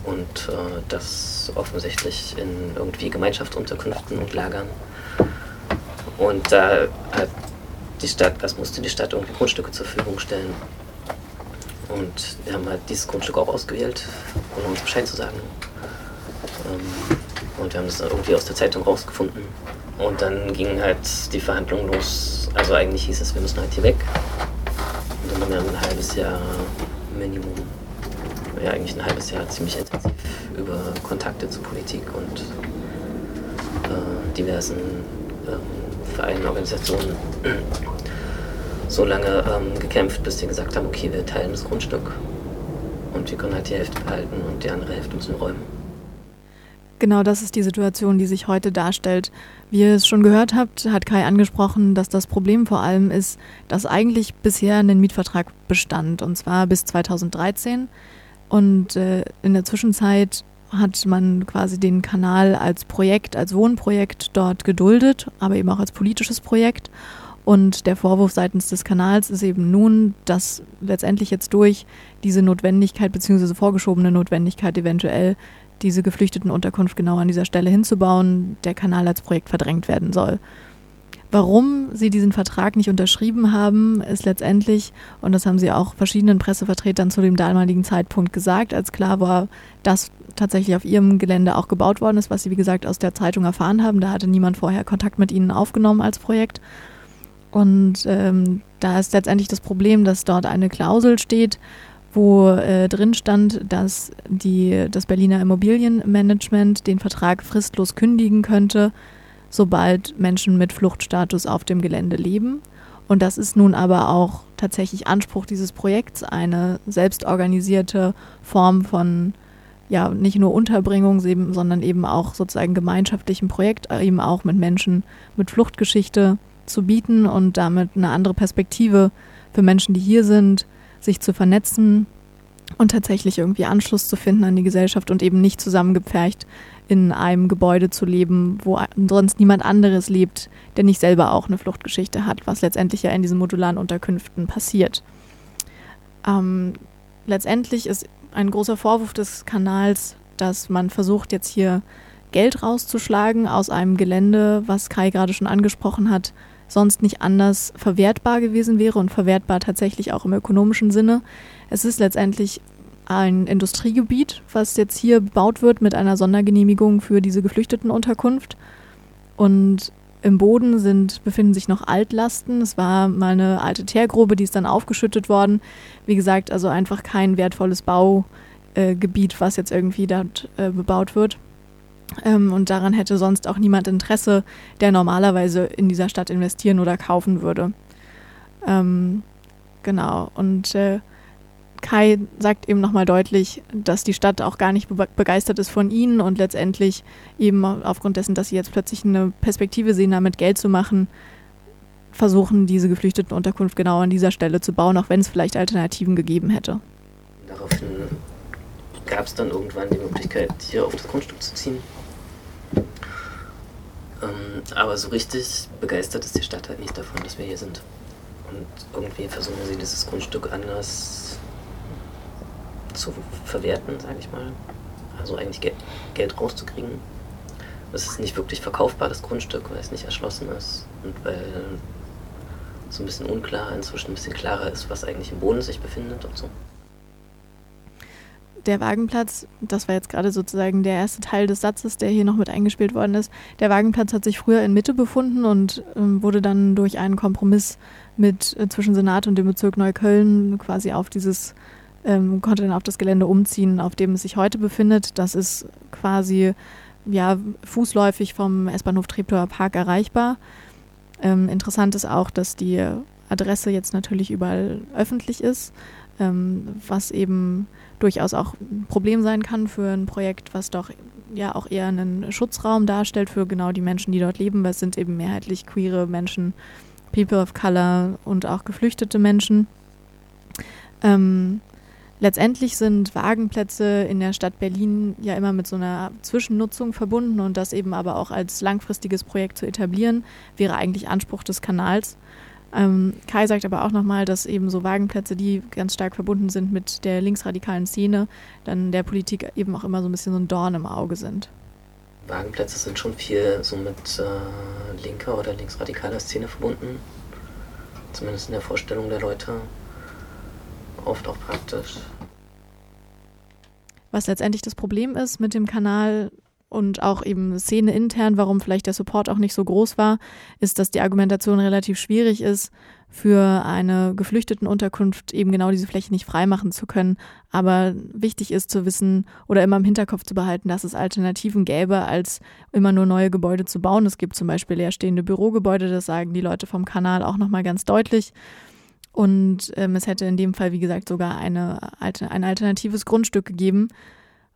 und äh, das offensichtlich in irgendwie Gemeinschaftsunterkünften und Lagern. Und da hat die Stadt, das musste die Stadt irgendwie Grundstücke zur Verfügung stellen. Und wir haben halt dieses Grundstück auch ausgewählt, ohne uns Bescheid zu sagen. Ähm, und wir haben das irgendwie aus der Zeitung rausgefunden. Und dann gingen halt die Verhandlungen los. Also eigentlich hieß es, wir müssen halt hier weg. Und dann haben wir ein halbes Jahr Minimum, ja eigentlich ein halbes Jahr ziemlich intensiv über Kontakte zur Politik und äh, diversen äh, Vereinen, Organisationen so lange ähm, gekämpft, bis die gesagt haben, okay, wir teilen das Grundstück und wir können halt die Hälfte behalten und die andere Hälfte müssen räumen. Genau das ist die Situation, die sich heute darstellt. Wie ihr es schon gehört habt, hat Kai angesprochen, dass das Problem vor allem ist, dass eigentlich bisher ein Mietvertrag bestand, und zwar bis 2013. Und äh, in der Zwischenzeit hat man quasi den Kanal als Projekt, als Wohnprojekt dort geduldet, aber eben auch als politisches Projekt. Und der Vorwurf seitens des Kanals ist eben nun, dass letztendlich jetzt durch diese Notwendigkeit beziehungsweise vorgeschobene Notwendigkeit eventuell diese Geflüchtetenunterkunft genau an dieser Stelle hinzubauen, der Kanal als Projekt verdrängt werden soll. Warum sie diesen Vertrag nicht unterschrieben haben, ist letztendlich, und das haben sie auch verschiedenen Pressevertretern zu dem damaligen Zeitpunkt gesagt, als klar war, dass tatsächlich auf ihrem Gelände auch gebaut worden ist, was sie, wie gesagt, aus der Zeitung erfahren haben. Da hatte niemand vorher Kontakt mit ihnen aufgenommen als Projekt. Und ähm, da ist letztendlich das Problem, dass dort eine Klausel steht, wo äh, drin stand, dass die, das Berliner Immobilienmanagement den Vertrag fristlos kündigen könnte, sobald Menschen mit Fluchtstatus auf dem Gelände leben. Und das ist nun aber auch tatsächlich Anspruch dieses Projekts, eine selbstorganisierte Form von ja nicht nur Unterbringung, sondern eben auch sozusagen gemeinschaftlichem Projekt, äh, eben auch mit Menschen mit Fluchtgeschichte zu bieten und damit eine andere Perspektive für Menschen, die hier sind, sich zu vernetzen und tatsächlich irgendwie Anschluss zu finden an die Gesellschaft und eben nicht zusammengepfercht in einem Gebäude zu leben, wo sonst niemand anderes lebt, der nicht selber auch eine Fluchtgeschichte hat, was letztendlich ja in diesen modularen Unterkünften passiert. Ähm, letztendlich ist ein großer Vorwurf des Kanals, dass man versucht jetzt hier Geld rauszuschlagen aus einem Gelände, was Kai gerade schon angesprochen hat, sonst nicht anders verwertbar gewesen wäre und verwertbar tatsächlich auch im ökonomischen Sinne. Es ist letztendlich ein Industriegebiet, was jetzt hier bebaut wird mit einer Sondergenehmigung für diese Geflüchtetenunterkunft. Und im Boden sind, befinden sich noch Altlasten. Es war mal eine alte Teergrube, die ist dann aufgeschüttet worden. Wie gesagt, also einfach kein wertvolles Baugebiet, was jetzt irgendwie dort äh, bebaut wird. Ähm, und daran hätte sonst auch niemand Interesse, der normalerweise in dieser Stadt investieren oder kaufen würde. Ähm, genau. Und äh, Kai sagt eben nochmal deutlich, dass die Stadt auch gar nicht be begeistert ist von ihnen und letztendlich eben aufgrund dessen, dass sie jetzt plötzlich eine Perspektive sehen, damit Geld zu machen, versuchen, diese geflüchteten Unterkunft genau an dieser Stelle zu bauen, auch wenn es vielleicht Alternativen gegeben hätte. Daraufhin gab es dann irgendwann die Möglichkeit, hier auf das Grundstück zu ziehen. Ähm, aber so richtig begeistert ist die Stadt halt nicht davon, dass wir hier sind. Und irgendwie versuchen sie dieses Grundstück anders zu verwerten, sage ich mal. Also eigentlich Geld, Geld rauszukriegen. Es ist nicht wirklich verkaufbar, das Grundstück, weil es nicht erschlossen ist und weil so ein bisschen unklar, inzwischen ein bisschen klarer ist, was eigentlich im Boden sich befindet und so. Der Wagenplatz, das war jetzt gerade sozusagen der erste Teil des Satzes, der hier noch mit eingespielt worden ist. Der Wagenplatz hat sich früher in Mitte befunden und ähm, wurde dann durch einen Kompromiss mit äh, zwischen Senat und dem Bezirk Neukölln quasi auf dieses ähm, konnte dann auf das Gelände umziehen, auf dem es sich heute befindet. Das ist quasi ja, fußläufig vom S-Bahnhof Treptower Park erreichbar. Ähm, interessant ist auch, dass die Adresse jetzt natürlich überall öffentlich ist, ähm, was eben durchaus auch ein Problem sein kann für ein Projekt, was doch ja auch eher einen Schutzraum darstellt für genau die Menschen, die dort leben, weil es sind eben mehrheitlich queere Menschen, People of Color und auch geflüchtete Menschen. Ähm, Letztendlich sind Wagenplätze in der Stadt Berlin ja immer mit so einer Zwischennutzung verbunden und das eben aber auch als langfristiges Projekt zu etablieren, wäre eigentlich Anspruch des Kanals. Ähm, Kai sagt aber auch nochmal, dass eben so Wagenplätze, die ganz stark verbunden sind mit der linksradikalen Szene, dann der Politik eben auch immer so ein bisschen so ein Dorn im Auge sind. Wagenplätze sind schon viel so mit äh, linker oder linksradikaler Szene verbunden, zumindest in der Vorstellung der Leute oft auch praktisch. Was letztendlich das Problem ist mit dem Kanal und auch eben Szene intern, warum vielleicht der Support auch nicht so groß war, ist, dass die Argumentation relativ schwierig ist, für eine geflüchteten Unterkunft eben genau diese Fläche nicht freimachen zu können. Aber wichtig ist zu wissen oder immer im Hinterkopf zu behalten, dass es Alternativen gäbe, als immer nur neue Gebäude zu bauen. Es gibt zum Beispiel leerstehende Bürogebäude, das sagen die Leute vom Kanal auch nochmal ganz deutlich. Und ähm, es hätte in dem Fall, wie gesagt, sogar eine, ein alternatives Grundstück gegeben,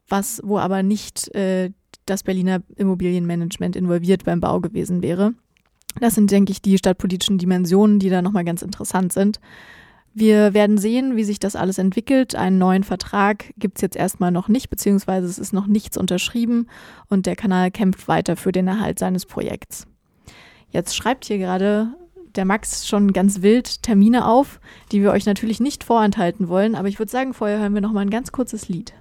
was, wo aber nicht äh, das Berliner Immobilienmanagement involviert beim Bau gewesen wäre. Das sind, denke ich, die stadtpolitischen Dimensionen, die da nochmal ganz interessant sind. Wir werden sehen, wie sich das alles entwickelt. Einen neuen Vertrag gibt es jetzt erstmal noch nicht, beziehungsweise es ist noch nichts unterschrieben und der Kanal kämpft weiter für den Erhalt seines Projekts. Jetzt schreibt hier gerade der Max schon ganz wild Termine auf, die wir euch natürlich nicht vorenthalten wollen. Aber ich würde sagen, vorher hören wir noch mal ein ganz kurzes Lied.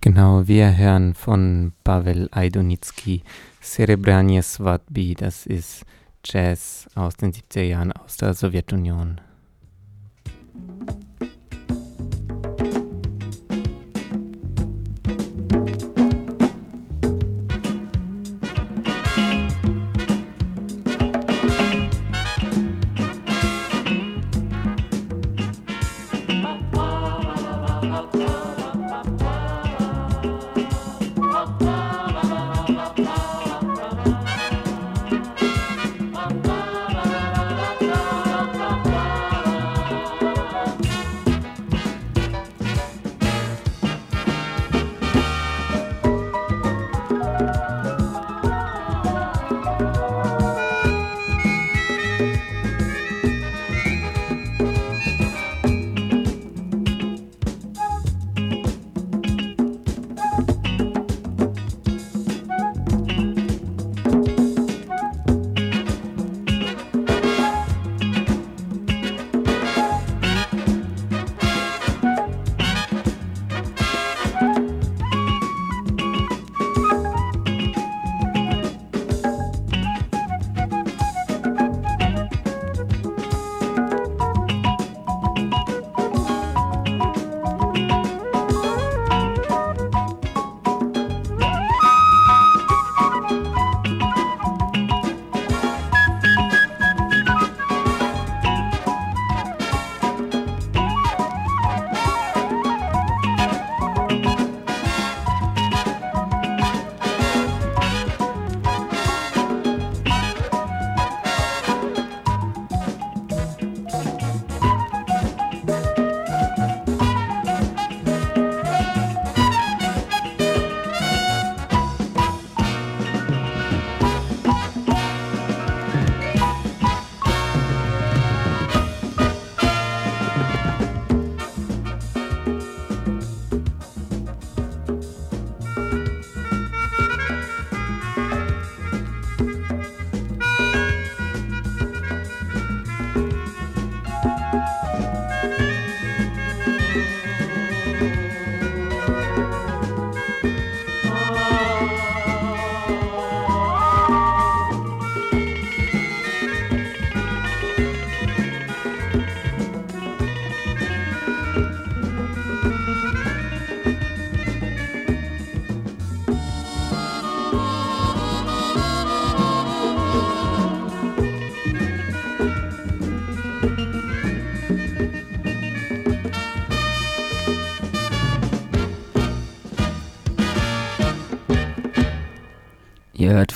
Genau, wir hören von Pavel Aidonitsky Cerebranie Svatbi. Das ist Jazz aus den 70er Jahren aus der Sowjetunion.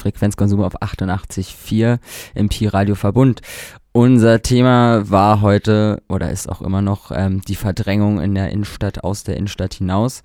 Frequenzkonsum auf 88.4 im Pi-Radio Verbund. Unser Thema war heute oder ist auch immer noch ähm, die Verdrängung in der Innenstadt aus der Innenstadt hinaus.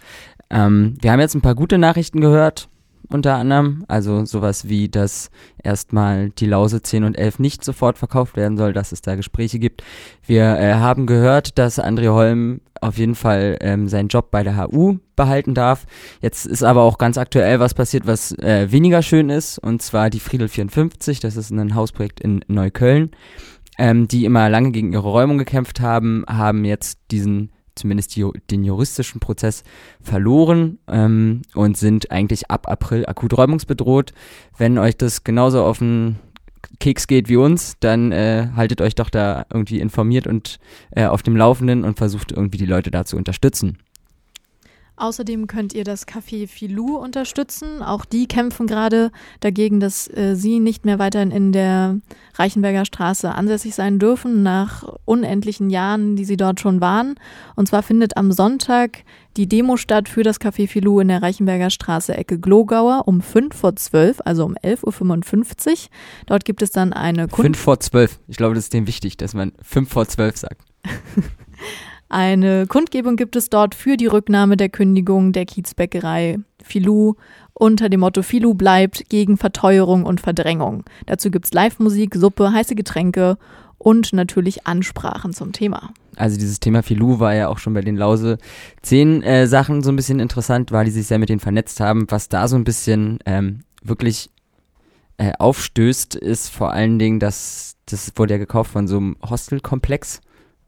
Ähm, wir haben jetzt ein paar gute Nachrichten gehört, unter anderem. Also sowas wie, dass erstmal die Lause 10 und 11 nicht sofort verkauft werden soll, dass es da Gespräche gibt. Wir äh, haben gehört, dass André Holm auf jeden Fall ähm, seinen Job bei der HU behalten darf. Jetzt ist aber auch ganz aktuell was passiert, was äh, weniger schön ist, und zwar die Friedel 54, das ist ein Hausprojekt in Neukölln. Ähm, die immer lange gegen ihre Räumung gekämpft haben, haben jetzt diesen zumindest die, den juristischen Prozess verloren ähm, und sind eigentlich ab April akut räumungsbedroht. Wenn euch das genauso auf den Keks geht wie uns, dann äh, haltet euch doch da irgendwie informiert und äh, auf dem Laufenden und versucht irgendwie die Leute da zu unterstützen. Außerdem könnt ihr das Café Filou unterstützen. Auch die kämpfen gerade dagegen, dass äh, sie nicht mehr weiterhin in der Reichenberger Straße ansässig sein dürfen, nach unendlichen Jahren, die sie dort schon waren. Und zwar findet am Sonntag die Demo statt für das Café Filou in der Reichenberger Straße Ecke Glogauer um 5 vor 12, also um 11.55 Uhr. Dort gibt es dann eine Kunst 5 vor 12. Ich glaube, das ist dem wichtig, dass man 5 vor 12 sagt. Eine Kundgebung gibt es dort für die Rücknahme der Kündigung der Kiezbäckerei Filou unter dem Motto Filou bleibt gegen Verteuerung und Verdrängung. Dazu gibt es Live-Musik, Suppe, heiße Getränke und natürlich Ansprachen zum Thema. Also dieses Thema Filou war ja auch schon bei den Lause 10 äh, Sachen so ein bisschen interessant, weil die sich sehr mit denen vernetzt haben. Was da so ein bisschen ähm, wirklich äh, aufstößt, ist vor allen Dingen, dass das wurde ja gekauft von so einem Hostelkomplex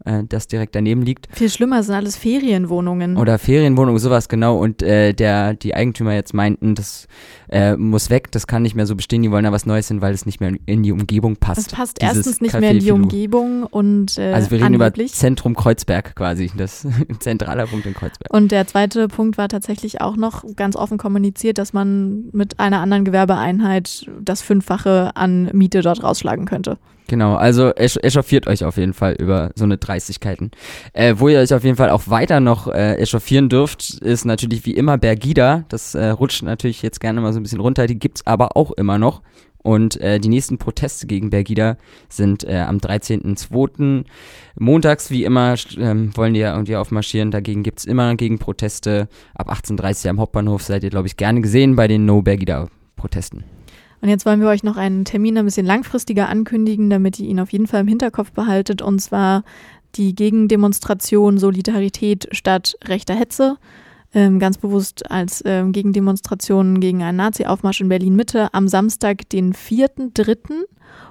äh, das direkt daneben liegt. Viel schlimmer sind alles Ferienwohnungen. Oder Ferienwohnungen, sowas genau. Und äh, der, die Eigentümer jetzt meinten, das äh, muss weg, das kann nicht mehr so bestehen, die wollen da was Neues hin, weil es nicht mehr in die Umgebung passt. Es passt erstens nicht Café mehr in die. Umgebung und äh, Also wir reden angeblich. über Zentrum Kreuzberg quasi, das zentraler Punkt in Kreuzberg. Und der zweite Punkt war tatsächlich auch noch ganz offen kommuniziert, dass man mit einer anderen Gewerbeeinheit das Fünffache an Miete dort rausschlagen könnte. Genau, also echauffiert euch auf jeden Fall über so eine Dreistigkeiten. Äh, wo ihr euch auf jeden Fall auch weiter noch äh, echauffieren dürft, ist natürlich wie immer Bergida. Das äh, rutscht natürlich jetzt gerne mal so ein bisschen runter. Die gibt's aber auch immer noch. Und äh, die nächsten Proteste gegen Bergida sind äh, am 13.02. Montags, wie immer, ähm, wollen die ja irgendwie aufmarschieren. Dagegen gibt's immer Gegenproteste. Ab 18.30 Uhr am Hauptbahnhof seid ihr, glaube ich, gerne gesehen bei den No-Bergida-Protesten. Und jetzt wollen wir euch noch einen Termin ein bisschen langfristiger ankündigen, damit ihr ihn auf jeden Fall im Hinterkopf behaltet. Und zwar die Gegendemonstration Solidarität statt rechter Hetze. Ähm, ganz bewusst als ähm, Gegendemonstration gegen einen Nazi-Aufmarsch in Berlin-Mitte am Samstag, den 4.3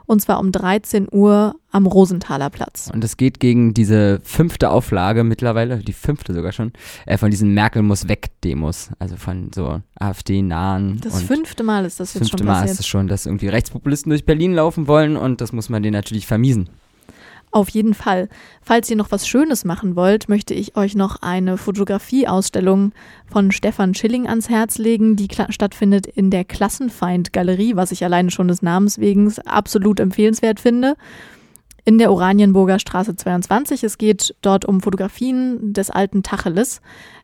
und zwar um 13 Uhr am Rosenthaler Platz. Und es geht gegen diese fünfte Auflage mittlerweile, die fünfte sogar schon, äh, von diesen Merkel muss weg Demos, also von so AfD-nahen. Das fünfte Mal ist das, das jetzt schon Mal passiert. ist es schon, dass irgendwie Rechtspopulisten durch Berlin laufen wollen und das muss man denen natürlich vermiesen. Auf jeden Fall. Falls ihr noch was Schönes machen wollt, möchte ich euch noch eine Fotografieausstellung von Stefan Schilling ans Herz legen, die stattfindet in der Klassenfeind-Galerie, was ich alleine schon des Namens wegen absolut empfehlenswert finde in der Oranienburger Straße 22. Es geht dort um Fotografien des alten Tacheles.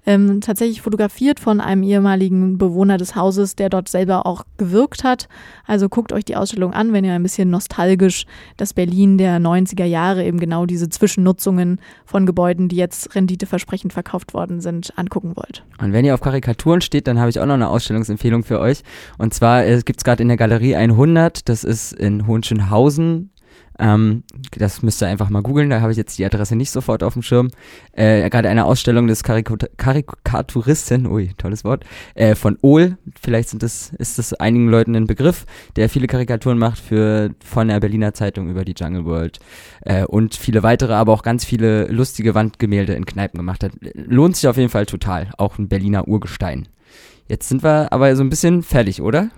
Ähm, tatsächlich fotografiert von einem ehemaligen Bewohner des Hauses, der dort selber auch gewirkt hat. Also guckt euch die Ausstellung an, wenn ihr ein bisschen nostalgisch das Berlin der 90er Jahre, eben genau diese Zwischennutzungen von Gebäuden, die jetzt renditeversprechend verkauft worden sind, angucken wollt. Und wenn ihr auf Karikaturen steht, dann habe ich auch noch eine Ausstellungsempfehlung für euch. Und zwar äh, gibt es gerade in der Galerie 100, das ist in Hohenschönhausen ähm, das müsst ihr einfach mal googeln, da habe ich jetzt die Adresse nicht sofort auf dem Schirm. Äh, Gerade eine Ausstellung des Karikaturisten, ui, tolles Wort, äh, von Ohl, vielleicht sind das, ist das einigen Leuten ein Begriff, der viele Karikaturen macht für von der Berliner Zeitung über die Jungle World äh, und viele weitere, aber auch ganz viele lustige Wandgemälde in Kneipen gemacht hat. Lohnt sich auf jeden Fall total, auch ein Berliner Urgestein. Jetzt sind wir aber so ein bisschen fertig, oder?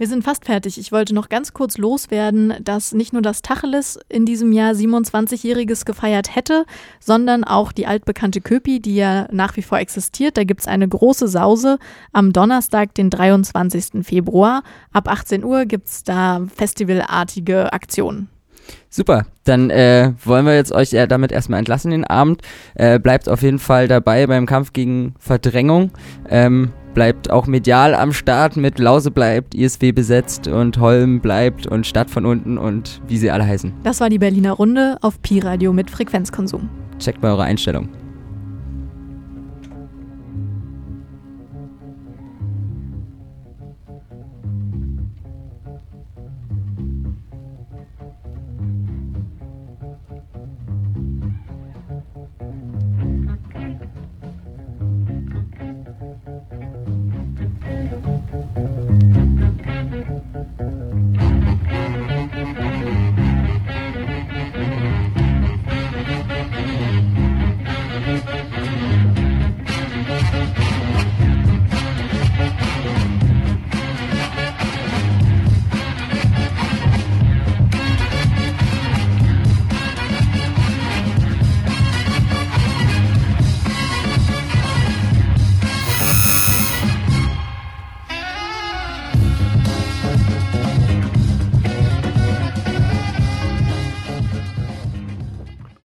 Wir sind fast fertig. Ich wollte noch ganz kurz loswerden, dass nicht nur das Tacheles in diesem Jahr 27-Jähriges gefeiert hätte, sondern auch die altbekannte Köpi, die ja nach wie vor existiert. Da gibt es eine große Sause am Donnerstag, den 23. Februar. Ab 18 Uhr gibt es da festivalartige Aktionen. Super, dann äh, wollen wir jetzt euch ja damit erstmal entlassen den Abend. Äh, bleibt auf jeden Fall dabei beim Kampf gegen Verdrängung. Ähm, bleibt auch medial am Start mit Lause bleibt, ISW besetzt und Holm bleibt und Stadt von unten und wie sie alle heißen. Das war die Berliner Runde auf Pi Radio mit Frequenzkonsum. Checkt mal eure Einstellung.